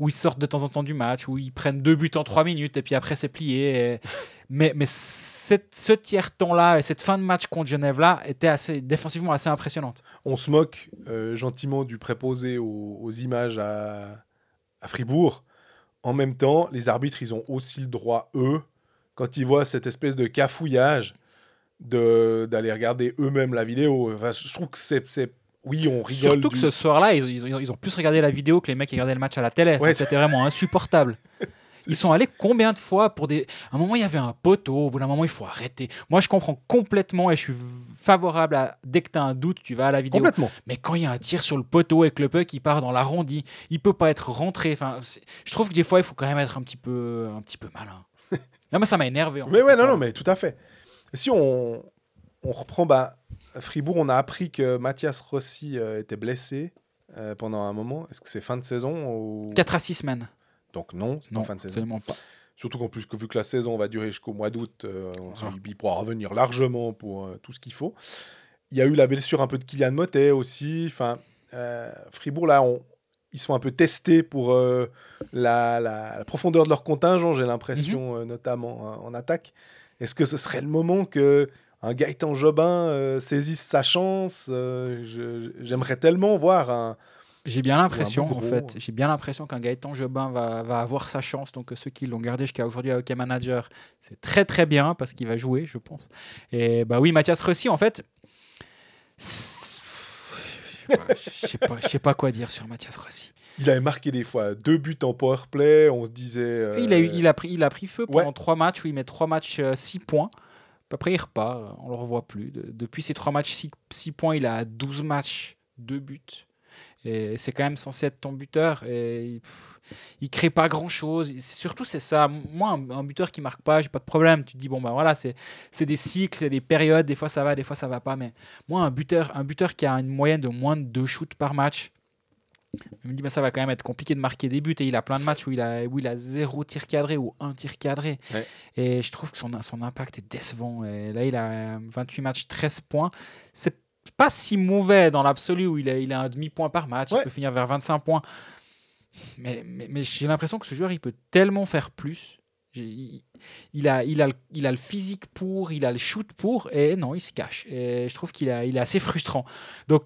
Speaker 3: où ils sortent de temps en temps du match, où ils prennent deux buts en trois minutes et puis après c'est plié. Mais, mais ce tiers-temps-là et cette fin de match contre Genève-là était assez, défensivement assez impressionnante.
Speaker 2: On se moque euh, gentiment du préposé aux, images à, à Fribourg. En même temps, les arbitres, ils ont aussi le droit, eux, quand ils voient cette espèce de cafouillage, d'aller regarder eux-mêmes la vidéo. Enfin, je trouve que c'est... Oui, on rigole.
Speaker 3: Surtout que ce soir-là, ils, ils ont- ils ont plus regardé la vidéo que les mecs qui regardaient le match à la télé.
Speaker 2: Ouais,
Speaker 3: C'était vraiment insupportable. Ils sont allés combien de fois pour des. À un moment, il y avait un poteau. Au bout d'un moment, il faut arrêter. Moi, je comprends complètement et je suis favorable à. Dès que tu as un doute, tu vas à la vidéo.
Speaker 2: Complètement.
Speaker 3: Mais quand il y a un tir sur le poteau et que le puck il part dans l'arrondi, il peut pas être rentré. Enfin, je trouve que des fois, il faut quand même être un petit peu, un petit peu malin. non, mais ça m'a énervé. en
Speaker 2: Mais
Speaker 3: fait,
Speaker 2: ouais, non, non, mais tout à fait. Si on, on reprend, bah, à Fribourg, on a appris que Mathias Rossi euh, était blessé euh, pendant un moment. Est-ce que c'est fin de saison ou...
Speaker 3: 4 à 6 semaines.
Speaker 2: Donc non, c'est pas fin de saison.
Speaker 3: absolument pas.
Speaker 2: Surtout qu'en plus, que vu que la saison va durer jusqu'au mois d'août, euh,
Speaker 3: Ah.
Speaker 2: qu'il pourra revenir largement pour euh, tout ce qu'il faut. Il y a eu la blessure un peu de Kylian Motet aussi. Enfin, euh, Fribourg, là, on- ils sont un peu testés pour la, la- la profondeur de leur contingent, j'ai l'impression,
Speaker 3: Mhm.
Speaker 2: notamment euh, en attaque. Est-ce que ce serait le moment que un Gaëtan Jobin euh, saisisse sa chance. euh, J'aimerais tellement voir un.
Speaker 3: J'ai bien l'impression, en fait, j'ai bien l'impression qu'un Gaëtan Jobin va, va avoir sa chance. Donc, euh, ceux qui l'ont gardé jusqu'à aujourd'hui à Hockey Manager, c'est très très bien parce qu'il va jouer, je pense. Et bah oui, Mathias Rossi, en fait, je sais pas, je sais pas quoi dire sur Mathias Rossi.
Speaker 2: Il avait marqué des fois deux buts en power play. On se disait. euh,
Speaker 3: Il, a eu- il, a pris, il a pris feu pendant
Speaker 2: Ouais.
Speaker 3: trois matchs où il met trois matchs, 6 points. Après, il repart, on le revoit plus. De- depuis ces trois matchs, 6 points, il a 12 matchs, 2 buts. Et c'est quand même censé être ton buteur. Et il, il crée pas grand chose. Surtout, c'est ça. Moi, un, buteur qui marque pas, j'ai pas de problème. Tu te dis, bon, ben voilà, c'est c'est des cycles, c'est des périodes. Des fois, ça va, des fois, ça va pas. Mais moi, un buteur, un buteur qui a une moyenne de moins de 2 shoots par match, je me dis, ben, ça va quand même être compliqué de marquer des buts. Et il a plein de matchs où il a, où il a zéro tir cadré ou un tir cadré.
Speaker 2: Ouais.
Speaker 3: Et je trouve que son, son impact est décevant. Et là, il a 28 matchs, 13 points. C'est pas si mauvais dans l'absolu où il a, il a un demi-point par match.
Speaker 2: Ouais.
Speaker 3: Il peut finir vers 25 points. Mais, mais, mais j'ai l'impression que ce joueur, il peut tellement faire plus. Il, il a, il, a, le- il a le physique pour, il a le shoot pour, et non, il se cache. Et je trouve qu'il a- il est assez frustrant. Donc,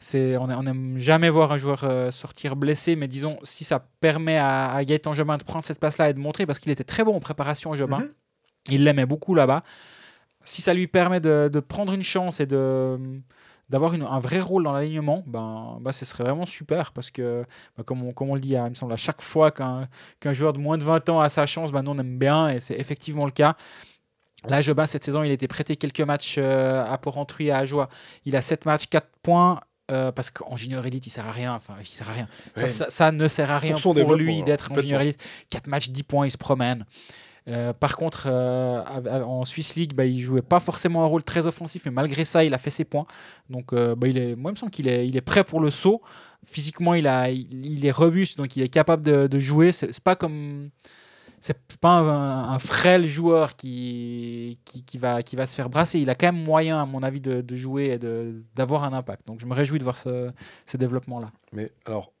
Speaker 3: c'est, on n'aime jamais voir un joueur euh, sortir blessé, mais disons, si ça permet à, à Gaëtan Jobin de prendre cette place-là et de montrer, parce qu'il était très bon en préparation, Jobin,
Speaker 2: Mhm.
Speaker 3: il l'aimait beaucoup là-bas. Si ça lui permet de, de prendre une chance et de d'avoir une- un vrai rôle dans l'alignement, ben, ben, ce serait vraiment super parce que, ben, comme, on, comme on le dit, à- il me semble, à chaque fois qu'un qu'un joueur de moins de 20 ans a sa chance, ben, nous on aime bien et c'est effectivement le cas. Là, Jobin, cette saison, il a été prêté quelques matchs euh, à Port-Entruy et à Ajoie. Il a 7 matchs, 4 points. Euh, parce qu'en junior élite, il sert à rien. Enfin, il sert à rien. Ça,
Speaker 2: Ouais.
Speaker 3: ça- ça ne sert à rien
Speaker 2: Pour
Speaker 3: lui
Speaker 2: alors,
Speaker 3: d'être en junior élite. 4 matchs, 10 points, il se promène. Euh, par contre, euh, en Swiss League, bah, il jouait pas forcément un rôle très offensif, mais malgré ça, il a fait ses points. Donc, euh, bah, il est, moi, il me semble qu'il est, il est prêt pour le saut. Physiquement, il, a, il, il est robuste, donc il est capable de, de jouer. C'est pas comme. C'est pas un, frêle joueur qui, qui, va, qui va se faire brasser. Il a quand même moyen, à mon avis, de, jouer et d'avoir un impact. Donc, je me réjouis de voir ce, ce développement-là.
Speaker 2: Mais alors,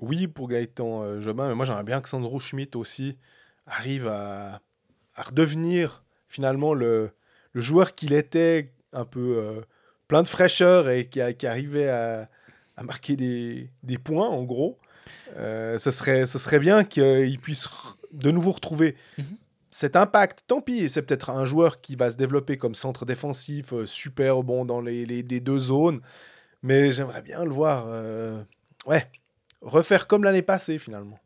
Speaker 2: oui pour Gaëtan euh, Jobin, mais moi j'aimerais bien que Sandro Schmidt aussi arrive à, redevenir finalement le, le joueur qu'il était, un peu euh, plein de fraîcheur et qui, qui arrivait à, à marquer des, des points en gros. Euh, ce, serait, ce serait bien qu'il puisse de nouveau retrouver
Speaker 3: Mhm.
Speaker 2: cet impact. Tant pis, c'est peut-être un joueur qui va se développer comme centre défensif, euh, super bon dans les, les- les deux zones, mais j'aimerais bien le voir. euh, ouais, refaire comme l'année passée finalement.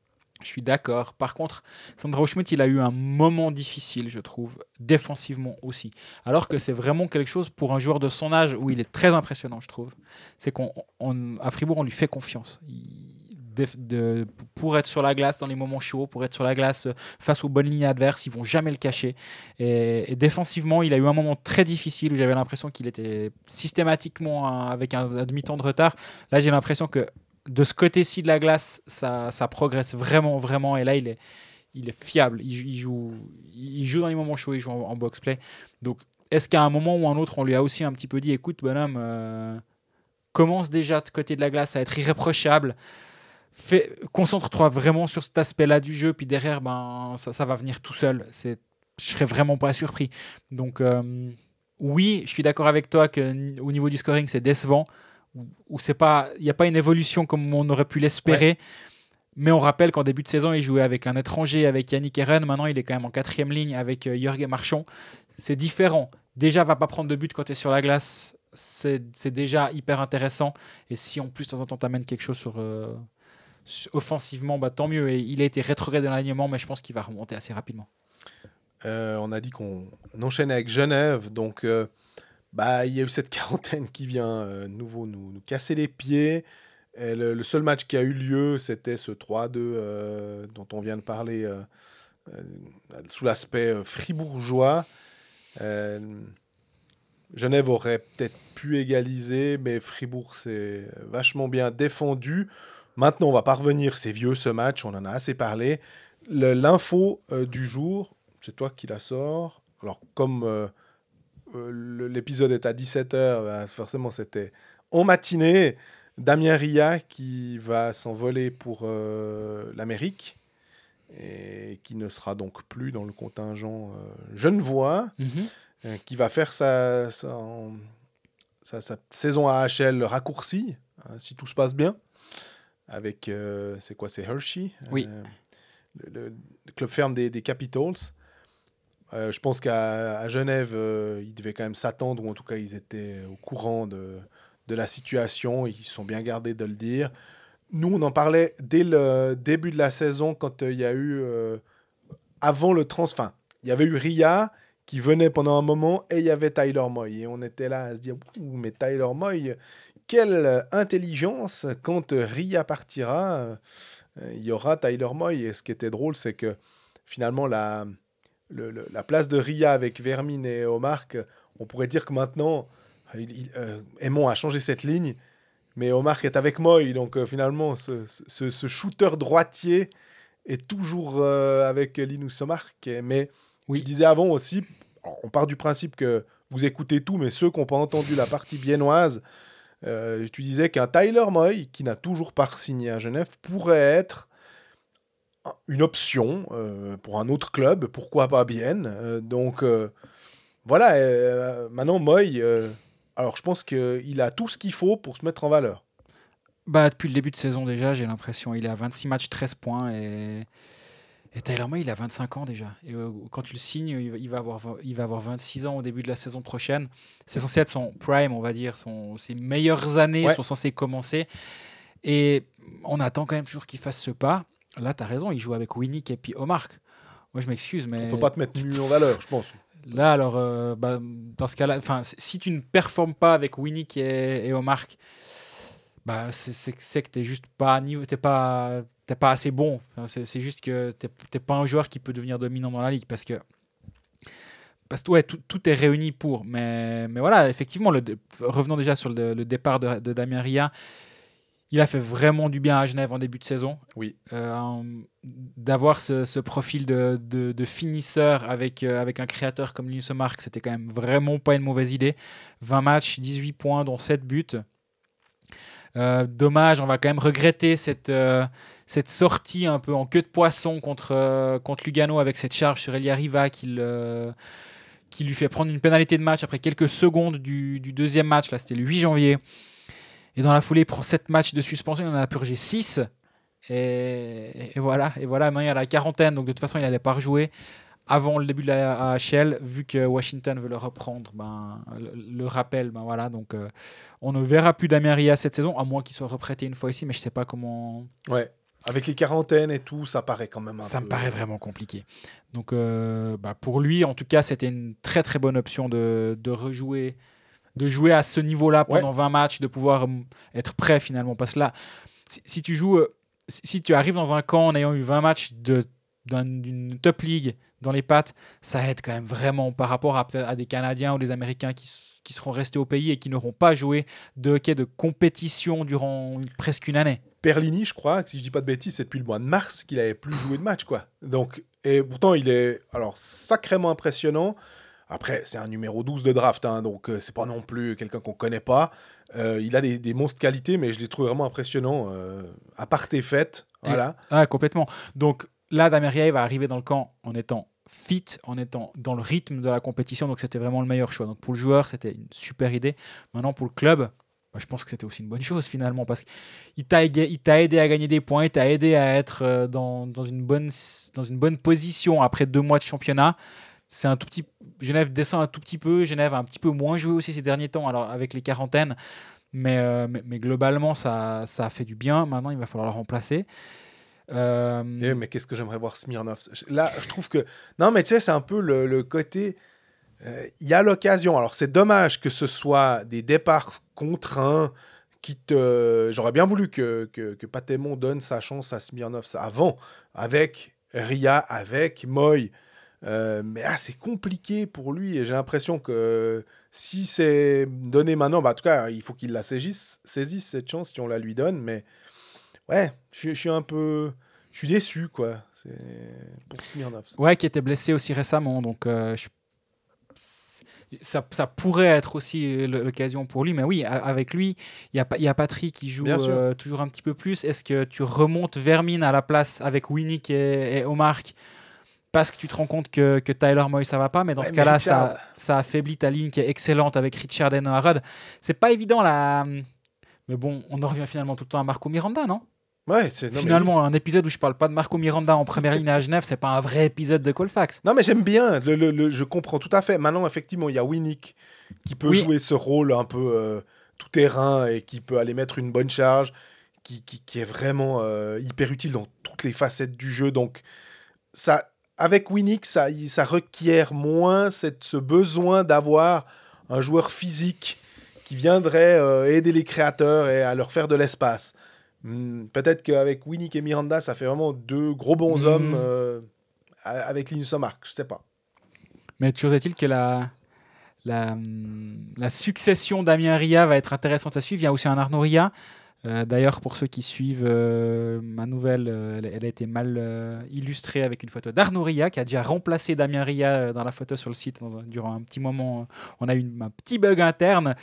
Speaker 3: Je suis d'accord. Par contre, Sandro Schmidt, il a eu un moment difficile, je trouve, défensivement aussi. Alors que c'est vraiment quelque chose pour un joueur de son âge où il est très impressionnant, je trouve. C'est qu'à Fribourg, on lui fait confiance. Il- pour être sur la glace dans les moments chauds, pour être sur la glace euh, face aux bonnes lignes adverses, ils vont jamais le cacher. Et, défensivement, il a eu un moment très difficile où j'avais l'impression qu'il était systématiquement avec un, demi-temps de retard. Là, j'ai l'impression que de ce côté-ci de la glace, ça, ça progresse vraiment, vraiment. Et là, il est, il est fiable. Il joue, il joue dans les moments chauds, il joue en, en box-play. Donc, est-ce qu'à un moment ou un autre, on lui a aussi un petit peu dit écoute, bonhomme, euh, commence déjà de ce côté de la glace à être irréprochable. Concentre-toi vraiment sur cet aspect-là du jeu, puis derrière, ben, ça, ça va venir tout seul. C'est, je serais vraiment pas surpris. Donc, euh, oui, je suis d'accord avec toi qu'au niveau du scoring, c'est décevant où c'est pas, il n'y a pas une évolution comme on aurait pu l'espérer. Mais on rappelle qu'en début de saison, il jouait avec un étranger, avec Yannick Eren. Maintenant, il est quand même en quatrième ligne avec euh, Jörg Marchand. C'est différent. Déjà, va pas prendre de but quand tu es sur la glace. C'est c'est déjà hyper intéressant. Et si en plus, de temps en temps, tu amènes quelque chose sur, euh, sur- offensivement, bah, tant mieux. Et il a été rétrograde dans l'alignement, mais je pense qu'il va remonter assez rapidement.
Speaker 2: Euh, on a dit qu'on enchaînait avec Genève, donc euh, bah, il y a eu cette quarantaine qui vient euh, nouveau nous, nous casser les pieds. Le, le seul match qui a eu lieu, c'était ce 3-2 euh, dont on vient de parler sous l'aspect fribourgeois. Genève aurait peut-être pu égaliser, mais Fribourg s'est vachement bien défendu. Maintenant, on va pas revenir, c'est vieux ce match, on en a assez parlé. L'info euh, du jour, c'est toi qui la sors. Alors, comme euh, euh, l'épisode est à 17h, forcément, c'était en matinée. Damien Ria qui va s'envoler pour l'Amérique et qui ne sera donc plus dans le contingent genevois. euh, qui va faire sa, sa, sa- sa saison AHL raccourcie, hein, si tout se passe bien. Avec, euh, c'est quoi, c'est Hershey
Speaker 3: Oui.
Speaker 2: euh, le, club ferme des, des Capitals. Euh, je pense qu'à à Genève, ils devaient quand même s'attendre, ou en tout cas, ils étaient au courant de, de la situation. Ils sont bien gardés de le dire. Nous, on en parlait dès le début de la saison, quand il y a eu, avant le transfert, enfin, il y avait eu Ria qui venait pendant un moment et il y avait Tyler Moy. Et on était là à se dire, mais Tyler Moy, quelle intelligence quand euh, Ria partira, euh, il y aura Tyler Moy. Et ce qui était drôle, c'est que finalement, la, le- le- la place de Ria avec Vermin et Omar, on pourrait dire que maintenant, il, il- euh, Aymon a changé cette ligne, mais Omar est avec Moy. Donc euh, finalement, ce, ce- ce shooter droitier est toujours euh, avec Linus Omar. Mais
Speaker 3: Oui.
Speaker 2: tu disais avant aussi, on part du principe que vous écoutez tout, mais ceux qui n'ont pas entendu la partie biennoise, euh, tu disais qu'un Tyler Moy, qui n'a toujours pas signé à Genève, pourrait être une option euh, pour un autre club, pourquoi pas Bienne. Euh, donc euh, voilà, maintenant Moy, alors je pense qu'il a tout ce qu'il faut pour se mettre en valeur.
Speaker 3: Bah, depuis le début de saison déjà, j'ai l'impression. Il est à 26 matchs, 13 points. Et, et Tyler Moy, il a 25 ans déjà. Et euh, quand tu le signes, il va- avoir, il va avoir 26 ans au début de la saison prochaine. C'est censé être son prime, on va dire. Son, ses meilleures années
Speaker 2: Ouais.
Speaker 3: sont censées commencer. Et on attend quand même toujours qu'il fasse ce pas. Là, tu as raison, il joue avec Winnick et puis Omar. Moi, je m'excuse, mais.
Speaker 2: On peut pas te mettre nu en valeur, je pense.
Speaker 3: Là, alors, euh, bah, dans ce cas-là, si tu ne performes pas avec Winnick et, et Omar, bah, c'est- que tu n'es juste pas, à niveau- t'es pas, t'es pas assez bon. Enfin, c'est juste que tu n'es pas un joueur qui peut devenir dominant dans la ligue parce que. Parce que ouais, tout, tout est réuni pour. Mais, mais voilà, effectivement, le, revenons déjà sur le, le départ de, de Damien Ria. Il a fait vraiment du bien à Genève en début de saison.
Speaker 2: Oui.
Speaker 3: Euh, D'avoir ce, ce profil de, de, de finisseur avec, euh, avec un créateur comme Linus Mark, c'était quand même vraiment pas une mauvaise idée. 20 matchs, 18 points, dont 7 buts. Euh, dommage, on va quand même regretter cette, cette sortie un peu en queue de poisson contre, euh, contre Lugano avec cette charge sur Elia Riva qui, lui fait prendre une pénalité de match après quelques secondes du, deuxième match. Là, c'était le 8 janvier. Et dans la foulée, il prend 7 matchs de suspension. Il en a purgé 6. Et, voilà, et voilà, maintenant il a la quarantaine, donc de toute façon il n'allait pas rejouer avant le début de la AHL, vu que Washington veut le reprendre, ben, le, le rappel, ben voilà, donc euh, on ne verra plus Damien Ria cette saison, à moins qu'il soit reprêté une fois ici, mais je sais pas comment.
Speaker 2: Ouais. Avec les quarantaines et tout, ça paraît quand même un
Speaker 3: Ça
Speaker 2: peu-
Speaker 3: me paraît vraiment compliqué. Donc euh, bah, pour lui, en tout cas, c'était une très très bonne option de, de rejouer, de jouer à ce niveau-là pendant 20 matchs, de pouvoir hum, être prêt finalement. Parce que là, si, si tu joues, euh, si, tu arrives dans un camp en ayant eu 20 matchs de- d'une top league dans les pattes, ça aide quand même vraiment par rapport à, des Canadiens ou des Américains qui, qui seront restés au pays et qui n'auront pas joué de hockey de compétition durant presque une année.
Speaker 2: Perlini, je crois, que si je dis pas de bêtises, c'est depuis le mois de mars qu'il avait plus joué de match, quoi. Donc, et pourtant, il est alors sacrément impressionnant. Après, c'est un numéro 12 de draft, hein, donc euh, c'est pas non plus quelqu'un qu'on connaît pas. Euh, il a des, des monstres qualités, mais je les trouve vraiment impressionnants. Euh, à part tes fêtes, voilà.
Speaker 3: Ah, complètement. Donc là, Dameria va arriver dans le camp en étant fit, en étant dans le rythme de la compétition. Donc c'était vraiment le meilleur choix. Donc pour le joueur, c'était une super idée. Maintenant, pour le club, bah, je pense que c'était aussi une bonne chose finalement parce qu'il t'a aidé, à gagner des points, il t'a aidé à être euh, dans, une bonne, position après deux mois de championnat. C'est un tout petit. Genève descend un tout petit peu. Genève a un petit peu moins joué aussi ces derniers temps, alors avec les quarantaines. Mais, euh, globalement, ça, a fait du bien. Maintenant, il va falloir le remplacer. Euh,
Speaker 2: Eh, mais qu'est-ce que j'aimerais voir Smirnov? Là, je trouve que. Non, mais tu sais, c'est un peu le côté. Euh, Il y a l'occasion. Alors, c'est dommage que ce soit des départs contraints. Qui te... J'aurais bien voulu que, que, Patémon donne sa chance à Smirnov avant, avec Ria, avec Moy. Euh, mais ah, c'est compliqué pour lui et j'ai l'impression que si c'est donné maintenant, bah, en tout cas, il faut qu'il la saisisse, saisisse cette chance si on la lui donne. Mais ouais, je, suis un peu. Je suis déçu, quoi. C'est pour Smirnov.
Speaker 3: Ouais, qui était blessé aussi récemment. Donc, euh, ça, ça pourrait être aussi l'occasion pour lui. Mais oui, avec lui, il y y a Patrick qui joue euh, toujours un petit peu plus. Est-ce que tu remontes Vermine à la place avec Winnick et, et Omar parce que tu te rends compte que, que Tyler Moy ça va pas, mais dans
Speaker 2: Ouais,
Speaker 3: ce cas-là, ça, ça affaiblit ta ligne qui est excellente avec Richard et Noah Rudd. C'est pas évident là. Mais bon, on en revient finalement tout le temps à Marco Miranda, non,
Speaker 2: Ouais, mais
Speaker 3: Finalement, un épisode où je parle pas de Marco Miranda en première ligne à Genève, c'est pas un vrai épisode de Colfax.
Speaker 2: Non, mais j'aime bien. Le, le- le- je comprends tout à fait. Maintenant, effectivement, il y a Winnick qui peut
Speaker 3: Oui.
Speaker 2: jouer ce rôle un peu euh, tout terrain et qui peut aller mettre une bonne charge, qui, qui- qui est vraiment euh, hyper utile dans toutes les facettes du jeu. Donc, ça, avec Winnick, ça, requiert moins cette, ce besoin d'avoir un joueur physique qui viendrait euh, aider les créateurs et à leur faire de l'espace. Hmm, Peut-être qu'avec Winnick et Miranda, ça fait vraiment deux gros bons
Speaker 3: Hmm.
Speaker 2: hommes euh, avec Linus Omark. Je sais pas.
Speaker 3: Mais toujours est-il que la, la, la succession d'Amien Ria va être intéressante à suivre. Il y a aussi un Arnaud Ria. Euh, D'ailleurs, pour ceux qui suivent euh, ma nouvelle, euh, elle, elle a été mal illustrée avec une photo d'Arnaud Ria qui a déjà remplacé Damien Ria dans la photo sur le site dans un- durant un petit moment. On a eu un petit bug interne.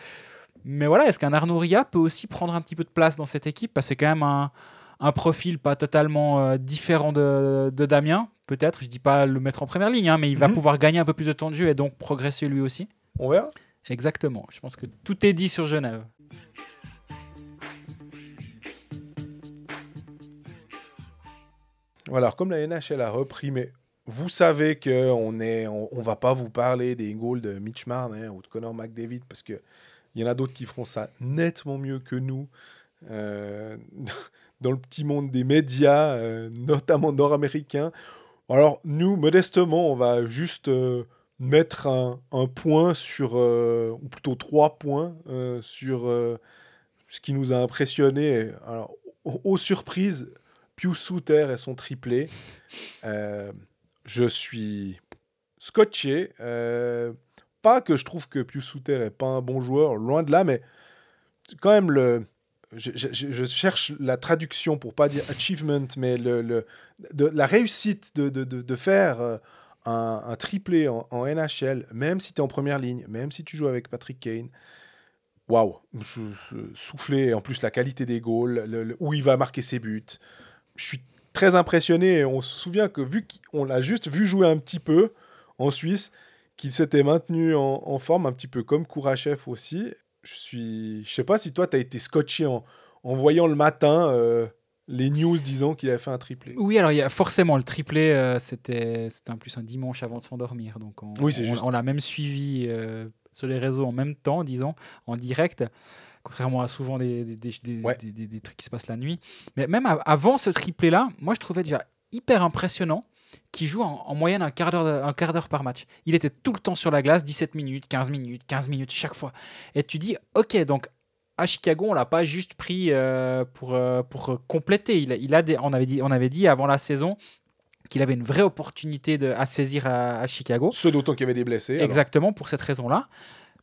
Speaker 3: Mais voilà, est-ce qu'un Arnaud Ria peut aussi prendre un petit peu de place dans cette équipe? Parce que c'est quand même un, un profil pas totalement euh, différent de, de Damien. Peut-être, je dis pas le mettre en première ligne, hein, mais il va
Speaker 2: Mhm.
Speaker 3: pouvoir gagner un peu plus de temps de jeu et donc progresser lui aussi.
Speaker 2: On verra.
Speaker 3: Exactement. Je pense que tout est dit sur Genève.
Speaker 2: Voilà, alors comme la NHL a repris, mais vous savez qu'on on, on va pas vous parler des goals de Mitch Marner ou de Connor McDavid parce que il y en a d'autres qui feront ça nettement mieux que nous euh, dans le petit monde des médias, euh, notamment nord-américains. Alors nous, modestement, on va juste euh, mettre un, point sur, ou plutôt trois points sur ce qui nous a impressionné. Alors, aux, surprises, Pius Souter et son triplé. Je suis scotché. Pas que je trouve que Pius Souter est pas un bon joueur, loin de là, mais quand même le. Je, cherche la traduction pour pas dire achievement, mais le, la réussite de, de- de- faire euh, un, triplé en, NHL, même si tu es en première ligne, même si tu joues avec Patrick Kane. Waouh, soufflé, en plus la qualité des goals, le- où il va marquer ses buts. Je suis très impressionné et on se souvient que vu qu'on l'a juste vu jouer un petit peu en Suisse, qu'il s'était maintenu en, en forme, un petit peu comme Kourachev aussi. Je suis, je sais pas si toi tu as été scotché en, en voyant le matin euh, les news disant qu'il avait fait un triplé.
Speaker 3: Oui, alors il y a forcément le triplé, euh, c'était c'était en plus un dimanche avant de s'endormir. Donc on,
Speaker 2: Oui, c'est
Speaker 3: on-
Speaker 2: juste.
Speaker 3: on l'a même suivi euh, sur les réseaux en même temps, disons, en direct. Contrairement à souvent des, des, des-
Speaker 2: Ouais.
Speaker 3: trucs qui se passent la nuit. Mais même av- avant ce triplé-là, moi je trouvais déjà hyper impressionnant qu'il joue en, en moyenne un quart, d'heure de- un quart d'heure par match. Il était tout le temps sur la glace, 17 minutes, 15 minutes, 15 minutes chaque fois. Et tu dis, ok, donc à Chicago, on l'a pas juste pris euh, pour, euh, pour compléter. Il a, il a des, on, avait dit, on avait dit avant la saison qu'il avait une vraie opportunité de, à saisir à, à Chicago.
Speaker 2: Ce d'autant qu'il y avait des blessés. alors.
Speaker 3: Exactement pour cette raison-là.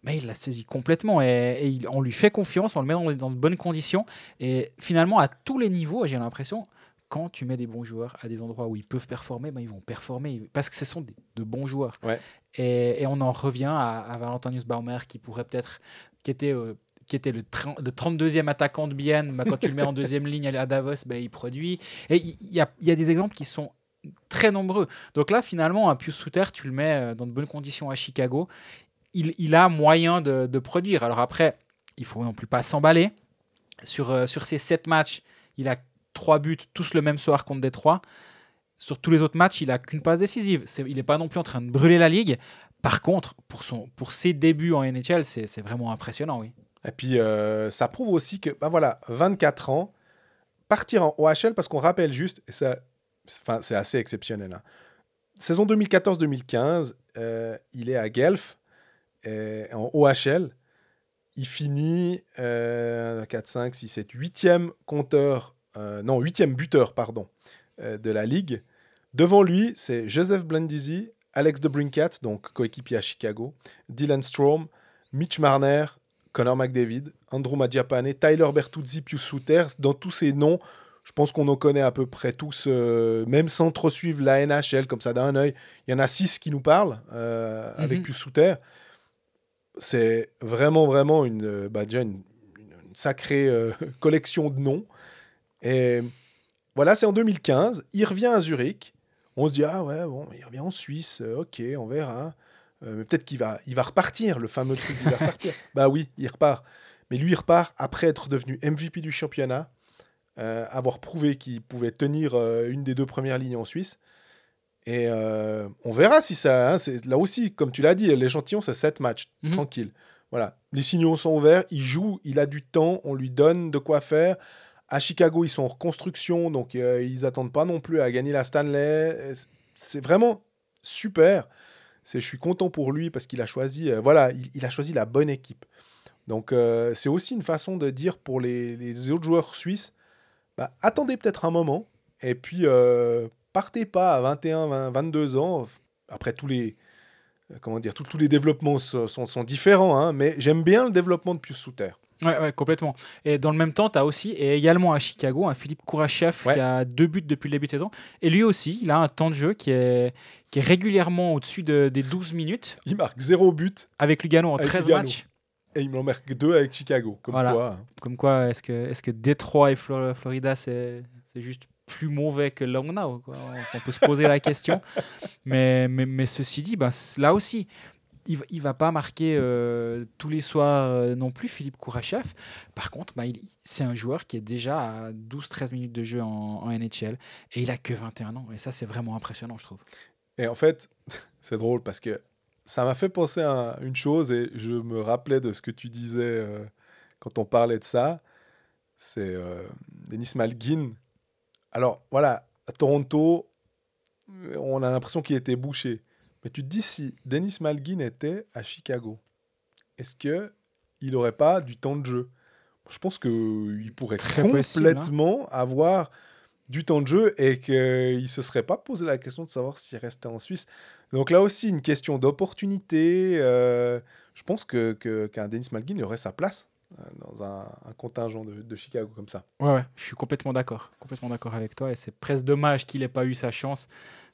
Speaker 3: Mais il l'a saisi complètement et, et il- on lui fait confiance, on le met dans, dans de bonnes conditions. Et finalement, à tous les niveaux, j'ai l'impression, quand tu mets des bons joueurs à des endroits où ils peuvent performer, ben, ils vont performer parce que ce sont des- de bons joueurs.
Speaker 2: Ouais.
Speaker 3: Et, et on en revient à, à Valentinius Baumer qui pourrait peut-être, qui était, euh, qui était le, 30 le 32e attaquant de Bienne, ben, quand tu le mets en deuxième ligne à Davos, ben, il produit. Et il il y, a, y a des exemples qui sont très nombreux. Donc là, finalement, un Pius Souter, tu le mets euh, dans de bonnes conditions à Chicago, il, il a moyen de, de produire. Alors après, il faut non plus pas s'emballer. Sur, euh, sur ces sept matchs, il a trois buts, tous le même soir contre Détroit. Sur tous les autres matchs, il a qu'une passe décisive. Il n'est pas non plus en train de brûler la ligue. Par contre, pour, son, pour ses débuts en NHL, c'est vraiment impressionnant, oui.
Speaker 2: Et puis, euh, ça prouve aussi que, ben voilà, 24 ans, partir en OHL, parce qu'on rappelle juste, c'est- assez exceptionnel. hein. Saison 2014-2015, euh, il est à Guelph, en OHL. Il finit euh, 4, 5, 6, 7, 8e compteur, non, 8e buteur, pardon, euh, de la ligue. Devant lui, c'est Joseph Blandisi, Alex DeBrincat, donc coéquipier à Chicago, Dylan Strom, Mitch Marner, Connor McDavid, Andrew Maggiapane, Tyler Bertuzzi, Pius Souter. Dans tous ces noms, je pense qu'on en connaît à peu près tous, euh, même sans trop suivre la NHL comme ça d'un œil. Il y en a six qui nous parlent euh, avec
Speaker 3: Mhm.
Speaker 2: Pius Souter. C'est vraiment, vraiment une, euh, bah, déjà une, une- une sacrée euh, collection de noms. Et voilà, c'est en 2015. Il revient à Zurich. On se dit, ah ouais, bon, il revient en Suisse, euh, ok, on verra. Euh, peut-être qu'il va, il va repartir, le fameux truc, il va repartir. bah oui, il repart. Mais lui, il repart après être devenu MVP du championnat, euh, avoir prouvé qu'il pouvait tenir euh, une des deux premières lignes en Suisse. Et on verra si ça. hein, c'est- là aussi, comme tu l'as dit, l'échantillon, c'est 7 matchs,
Speaker 3: Mhm.
Speaker 2: tranquille. Voilà. Les signaux sont ouverts, il joue, il a du temps, on lui donne de quoi faire. À Chicago, ils sont en reconstruction, donc euh, ils attendent pas non plus à gagner la Stanley. C'est vraiment super. C'est, je suis content pour lui parce qu'il a choisi, euh, voilà, il, a choisi la bonne équipe. Donc euh, c'est aussi une façon de dire pour les, autres joueurs suisses, bah, attendez peut-être un moment et puis partez pas à 21, 20, 22 ans. Après tous les, comment dire, tous- les développements so- sont, différents, hein, mais j'aime bien le développement de Pius Souter.
Speaker 3: Ouais, ouais, complètement. Et dans le même temps, tu as aussi, et également à Chicago, un Philippe Kourachev
Speaker 2: Ouais.
Speaker 3: qui a deux buts depuis le début de saison. Et lui aussi, il a un temps de jeu qui est, qui est régulièrement au-dessus de- des 12 minutes,
Speaker 2: Il marque zéro but
Speaker 3: avec Lugano en
Speaker 2: Avec
Speaker 3: 13
Speaker 2: Lugano.
Speaker 3: matchs.
Speaker 2: et il m'en marque deux avec Chicago. Comme
Speaker 3: Voilà.
Speaker 2: quoi.
Speaker 3: Comme quoi, est-ce que, est-ce que Détroit et Flor- Florida, c'est juste plus mauvais que Langnau quoi On peut se poser la question. Mais, mais, mais ceci dit, ben, là aussi, il, il va pas marquer euh, tous les soirs euh, non plus, Philippe Kourachev. Par contre, il- c'est un joueur qui est déjà à 12-13 minutes de jeu en, NHL et il a que 21 ans. Et ça, c'est vraiment impressionnant, je trouve.
Speaker 2: Et en fait, c'est drôle parce que ça m'a fait penser à une chose et je me rappelais de ce que tu disais euh, quand on parlait de ça. C'est Denis Malgin. Alors voilà, à Toronto, on a l'impression qu'il était bouché. Mais tu te dis si Denis Malgin était à Chicago, est-ce que il n'aurait pas du temps de jeu? Je pense qu'il pourrait
Speaker 3: Très possible, hein.
Speaker 2: complètement avoir du temps de jeu et qu'il ne se serait pas posé la question de savoir s'il restait en Suisse. Donc là aussi, une question d'opportunité. euh, je pense que, que- qu'un Dennis Malgin aurait sa place euh, dans un, un contingent de, de Chicago comme ça.
Speaker 3: Ouais, ouais, je suis complètement d'accord. Complètement d'accord avec toi. Et c'est presque dommage qu'il n'ait pas eu sa chance.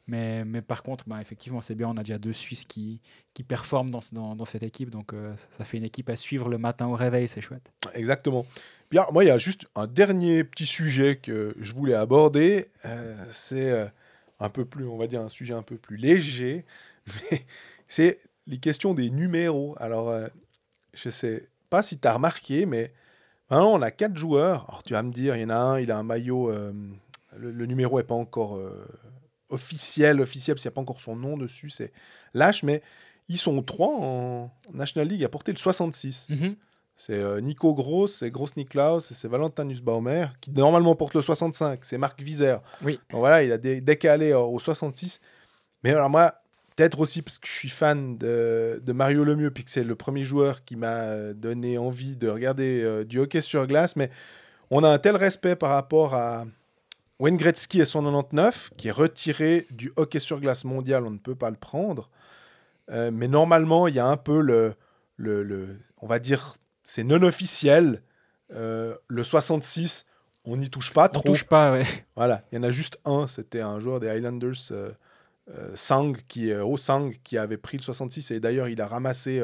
Speaker 3: Mais, mais par contre, bah, effectivement, c'est bien. On a déjà deux Suisses qui, qui performent dans, dans, dans cette équipe. Donc, euh, ça, fait une équipe à suivre le matin au réveil. C'est chouette.
Speaker 2: Exactement. Puis alors, moi, il y a juste un dernier petit sujet que je voulais aborder. euh, c'est euh, un peu plus, on va dire, un sujet un peu plus léger. C'est les questions des numéros. Alors, euh, je sais pas si tu as remarqué, mais maintenant, on a quatre joueurs. Alors, tu vas me dire, il y en a un, il a un maillot. le, le numéro n'est pas encore officiel, officiel, parce qu'il n'y a pas encore son nom dessus. C'est lâche, mais ils sont trois en National League à porter le 66. C'est euh, Nico Gross, c'est Gross Niklaus c'est Valentin Nussbaumer qui normalement porte le 65. C'est Marc.
Speaker 3: Oui.
Speaker 2: Donc voilà, il a dé- décalé euh, au 66. Mais alors moi, peut-être aussi parce que je suis fan de, de Mario Lemieux, puis que c'est le premier joueur qui m'a euh, donné envie de regarder euh, du hockey sur glace. Mais on a un tel respect par rapport à Wayne Gretzky et son 99, qui est retiré du hockey sur glace mondial. On ne peut pas le prendre. Euh, mais normalement, il y a un peu le, le, le- on va dire, c'est non officiel. Euh, le 66, on n'y touche pas
Speaker 3: On
Speaker 2: trop.
Speaker 3: touche pas. Ouais.
Speaker 2: Voilà, il y en a juste un, c'était un joueur des Highlanders, euh, euh, Sang, qui, oh, Sang, qui avait pris le 66, et d'ailleurs il a ramassé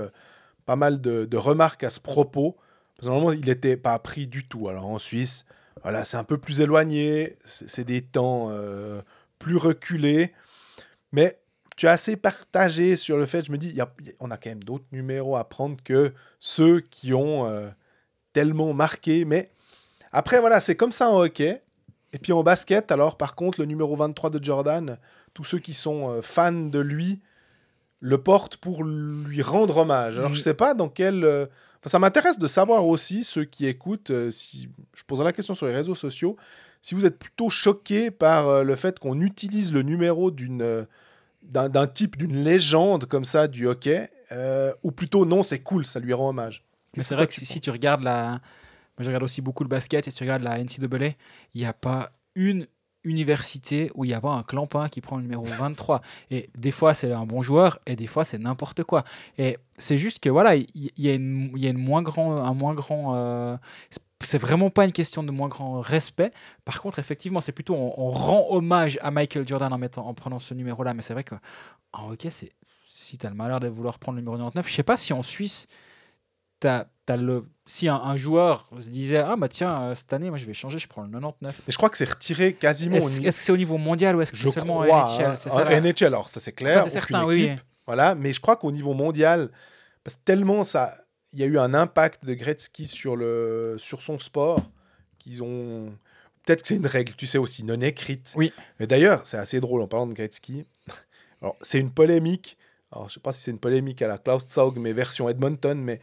Speaker 2: pas mal de, de remarques à ce propos, parce que normalement il n'était pas pris du tout. Alors en Suisse, voilà, c'est un peu plus éloigné, c'est des temps euh, plus reculés, mais tu as assez partagé sur le fait, je me dis, il y a- on a quand même d'autres numéros à prendre que ceux qui ont euh, tellement marqué, mais après voilà, c'est comme ça en hockey. Et puis en basket, alors par contre, le numéro 23 de Jordan, tous ceux qui sont euh, fans de lui le portent pour lui rendre hommage. Alors
Speaker 3: Mhm.
Speaker 2: je sais pas dans quel... enfin, ça m'intéresse de savoir aussi, ceux qui écoutent, euh, si je poserai la question sur les réseaux sociaux, si vous êtes plutôt choqués par euh, le fait qu'on utilise le numéro d'une... euh, d'un d'un type, d'une légende comme ça du hockey, ou plutôt non, c'est cool, ça lui rend hommage.
Speaker 3: Mais c'est vrai que
Speaker 2: tu
Speaker 3: si, tu regardes la. Moi, je regarde aussi beaucoup le basket et si tu regardes la NCAA, il n'y a pas une université où il n'y a pas un clampin qui prend le numéro 23. Et des fois, c'est un bon joueur et des fois, c'est n'importe quoi. Et c'est juste que voilà, il y, a une, y a moins grand, un moins grand. euh, c'est- vraiment pas une question de moins grand respect. Par contre, effectivement, c'est plutôt on, rend hommage à Michael Jordan en, mettant, en prenant ce numéro-là. Mais c'est vrai hockey, c'est si tu as le malheur de vouloir prendre le numéro 99, je sais pas si en Suisse, t'as- t'as le... si un, un joueur se disait Ah, bah tiens, euh, cette année, moi je vais changer, je prends le 99.
Speaker 2: Et je crois que c'est retiré quasiment au
Speaker 3: Est-ce
Speaker 2: niveau.
Speaker 3: est-ce que c'est au niveau mondial ou est-ce que c'est seulement
Speaker 2: crois.
Speaker 3: en NHL
Speaker 2: hein.
Speaker 3: C'est ça,
Speaker 2: NHL, alors ça c'est clair.
Speaker 3: C'est certain,
Speaker 2: équipe,
Speaker 3: oui.
Speaker 2: Voilà, mais je crois qu'au niveau mondial, parce que tellement ça, il y a eu un impact de Gretzky sur le, sur son sport qu'ils ont. Peut-être que c'est une règle, tu sais aussi, non écrite.
Speaker 3: Oui.
Speaker 2: Mais d'ailleurs, c'est assez drôle en parlant de Gretzky. Alors, c'est une polémique. Alors, je sais pas si c'est une polémique à la Klaus Zaug, mais version Edmonton, mais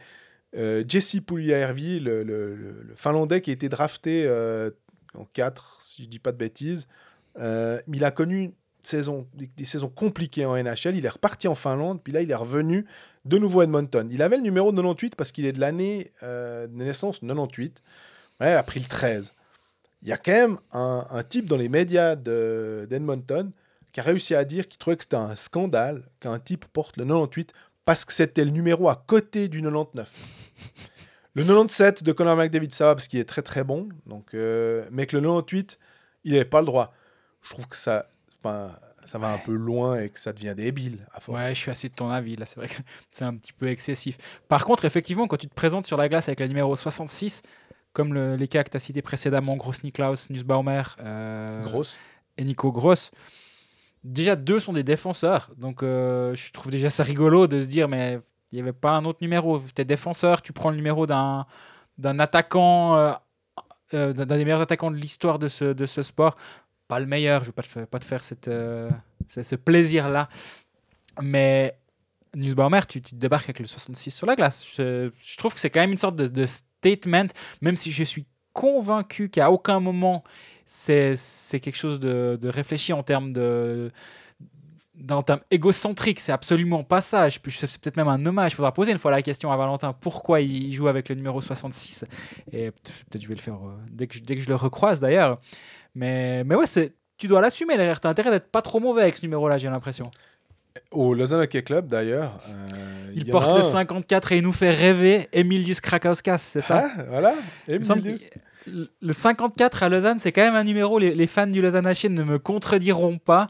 Speaker 2: euh, Jesse Puljärvi, le, Finlandais qui a été drafté euh, en 4, si je dis pas de bêtises, euh, il a connu des, saisons compliquées en NHL. Il est reparti en Finlande, puis là, il est revenu de nouveau à Edmonton. Il avait le numéro 98 parce qu'il est de l'année de naissance 98. Ouais, il a pris le 13. Il y a quand même un, type dans les médias de- d'Edmonton qui a réussi à dire qu'il trouvait que c'était un scandale qu'un type porte le 98 parce que c'était le numéro à côté du 99. Le 97 de Conor McDavid, ça va parce qu'il est très très bon. Donc, euh, mais que le 98, il n'avait pas le droit. Je trouve que ça, va un peu loin et que ça devient débile à force.
Speaker 3: Ouais, je suis assez de ton avis. Là, c'est vrai que c'est un petit peu excessif. Par contre, effectivement, quand tu te présentes sur la glace avec le numéro 66, comme le- les cas que tu as cités précédemment, Gross Niklaus, Nussbaumer euh,
Speaker 2: Grosse.
Speaker 3: et Nico Gross, déjà deux sont des défenseurs. Donc, euh, je trouve déjà ça rigolo de se dire, mais il n'y avait pas un autre numéro. Tu es défenseur, tu prends le numéro d'un d'un attaquant, euh, euh, d'un des meilleurs attaquants de l'histoire de ce, de ce sport. Pas le meilleur, je ne veux pas te faire, pas te faire cette, ce, plaisir-là. Mais Nussbaumer, tu, tu débarques avec le 66 sur la glace. Je, je trouve que c'est quand même une sorte de, de statement, même si je suis convaincu qu'à aucun moment c'est quelque chose de, de réfléchi en termes de en termes égocentriques, c'est absolument pas ça. C'est peut-être même un hommage. Il faudra poser une fois la question à Valentin pourquoi il joue avec le numéro 66. Et peut-être je vais le faire euh, dès, que je, dès que je le recroise d'ailleurs. Mais, mais ouais, c'est- tu dois l'assumer derrière. Tu as intérêt d'être pas trop mauvais avec ce numéro-là, j'ai l'impression.
Speaker 2: Au Lausanne Hockey Club, d'ailleurs. euh,
Speaker 3: Il porte
Speaker 2: a
Speaker 3: le
Speaker 2: un.
Speaker 3: 54 et il nous fait rêver Emilius Krakauskas, c'est ça?
Speaker 2: Ah, voilà. Emilius.
Speaker 3: Le 54 à Lausanne, c'est quand même un numéro, les, les fans du Lausanne HN ne me contrediront pas.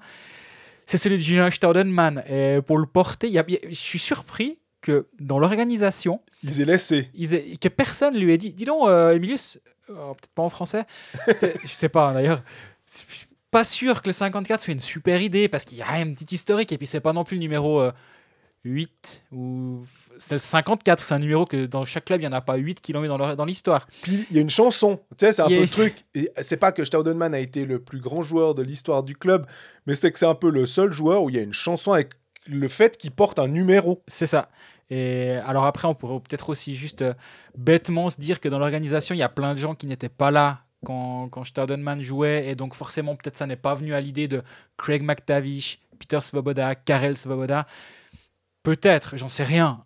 Speaker 3: C'est celui de Julien Staudenman. Et pour le porter, il y a- il y a- je suis surpris que dans l'organisation,
Speaker 2: Ils aient laissé.
Speaker 3: ils aient- que personne lui ait dit Dis donc, euh, Emilius, euh, peut-être pas en français, je sais pas d'ailleurs. Je suis Pas sûr que le 54 soit une super idée parce qu'il y a une petite historique et puis c'est pas non plus le numéro euh, 8 ou le 54, c'est un numéro que dans chaque club il y en a pas 8 qui l'ont mis dans l'histoire.
Speaker 2: Puis il y a une chanson, tu sais, c'est un peu le truc. C'est pas que Staudenman a été le plus grand joueur de l'histoire du club, mais c'est que c'est un peu le seul joueur où il y a une chanson avec le fait qu'il porte un numéro.
Speaker 3: C'est ça. Et alors après, on pourrait peut-être aussi juste euh, bêtement se dire que dans l'organisation, il y a plein de gens qui n'étaient pas là quand, quand Staudenman jouait, et donc forcément, peut-être ça n'est pas venu à l'idée de Craig McTavish, Peter Svoboda, Karel Svoboda. Peut-être, j'en sais rien.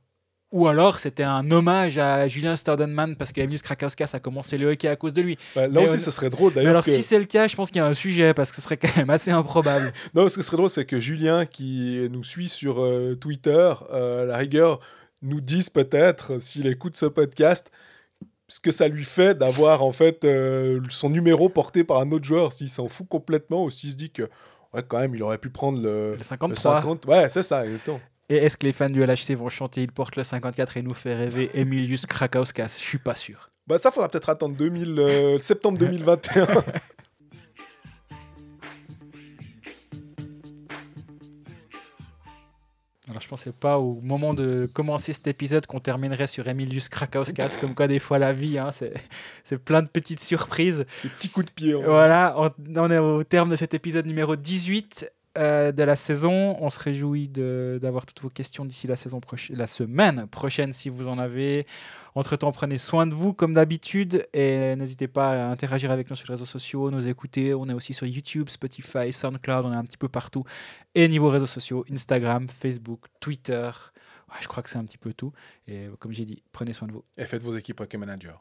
Speaker 3: Ou alors, c'était un hommage à Julien Staudenman parce qu'Emilius Krakauskas a commencé le hockey à cause de lui.
Speaker 2: Bah, là
Speaker 3: Mais
Speaker 2: aussi,
Speaker 3: on-
Speaker 2: ce serait drôle d'ailleurs.
Speaker 3: alors,
Speaker 2: que-
Speaker 3: si c'est le cas, je pense qu'il y a un sujet parce que ce serait quand même assez improbable.
Speaker 2: Non, ce qui serait drôle, c'est que Julien, qui nous suit sur euh, Twitter, euh, à la rigueur, nous dise peut-être, s'il écoute ce podcast, ce que ça lui fait d'avoir en fait euh, son numéro porté par un autre joueur, s'il s'en fout complètement ou s'il se dit que, ouais, quand même, il aurait pu prendre le,
Speaker 3: Le
Speaker 2: le
Speaker 3: 53.
Speaker 2: 50. Ouais, c'est ça, exactement.
Speaker 3: Et est-ce que les fans du LHC vont chanter Il porte le 54 et nous fait rêver Emilius Krakauskas Je suis pas sûr.
Speaker 2: Bah, ça, faudra peut-être attendre 2000, euh, septembre 2021.
Speaker 3: Alors je pensais pas au moment de commencer cet épisode qu'on terminerait sur Emilius Krakauskas, comme quoi des fois la vie, hein, c'est c'est plein de petites surprises.
Speaker 2: Ces petits coups de pied. hein.
Speaker 3: Voilà, on, on est au terme de cet épisode numéro 18 euh, de la saison. On se réjouit d'avoir toutes vos questions d'ici la, la semaine prochaine si vous en avez. Entre-temps, prenez soin de vous comme d'habitude et n'hésitez pas à interagir avec nous sur les réseaux sociaux, nous écouter. On est aussi sur YouTube, Spotify, SoundCloud, on est un petit peu partout. Et niveau réseaux sociaux, Instagram, Facebook, Twitter. Je crois que c'est un petit peu tout. Et comme j'ai dit, prenez soin de vous.
Speaker 2: Et faites vos équipes Hockey Manager.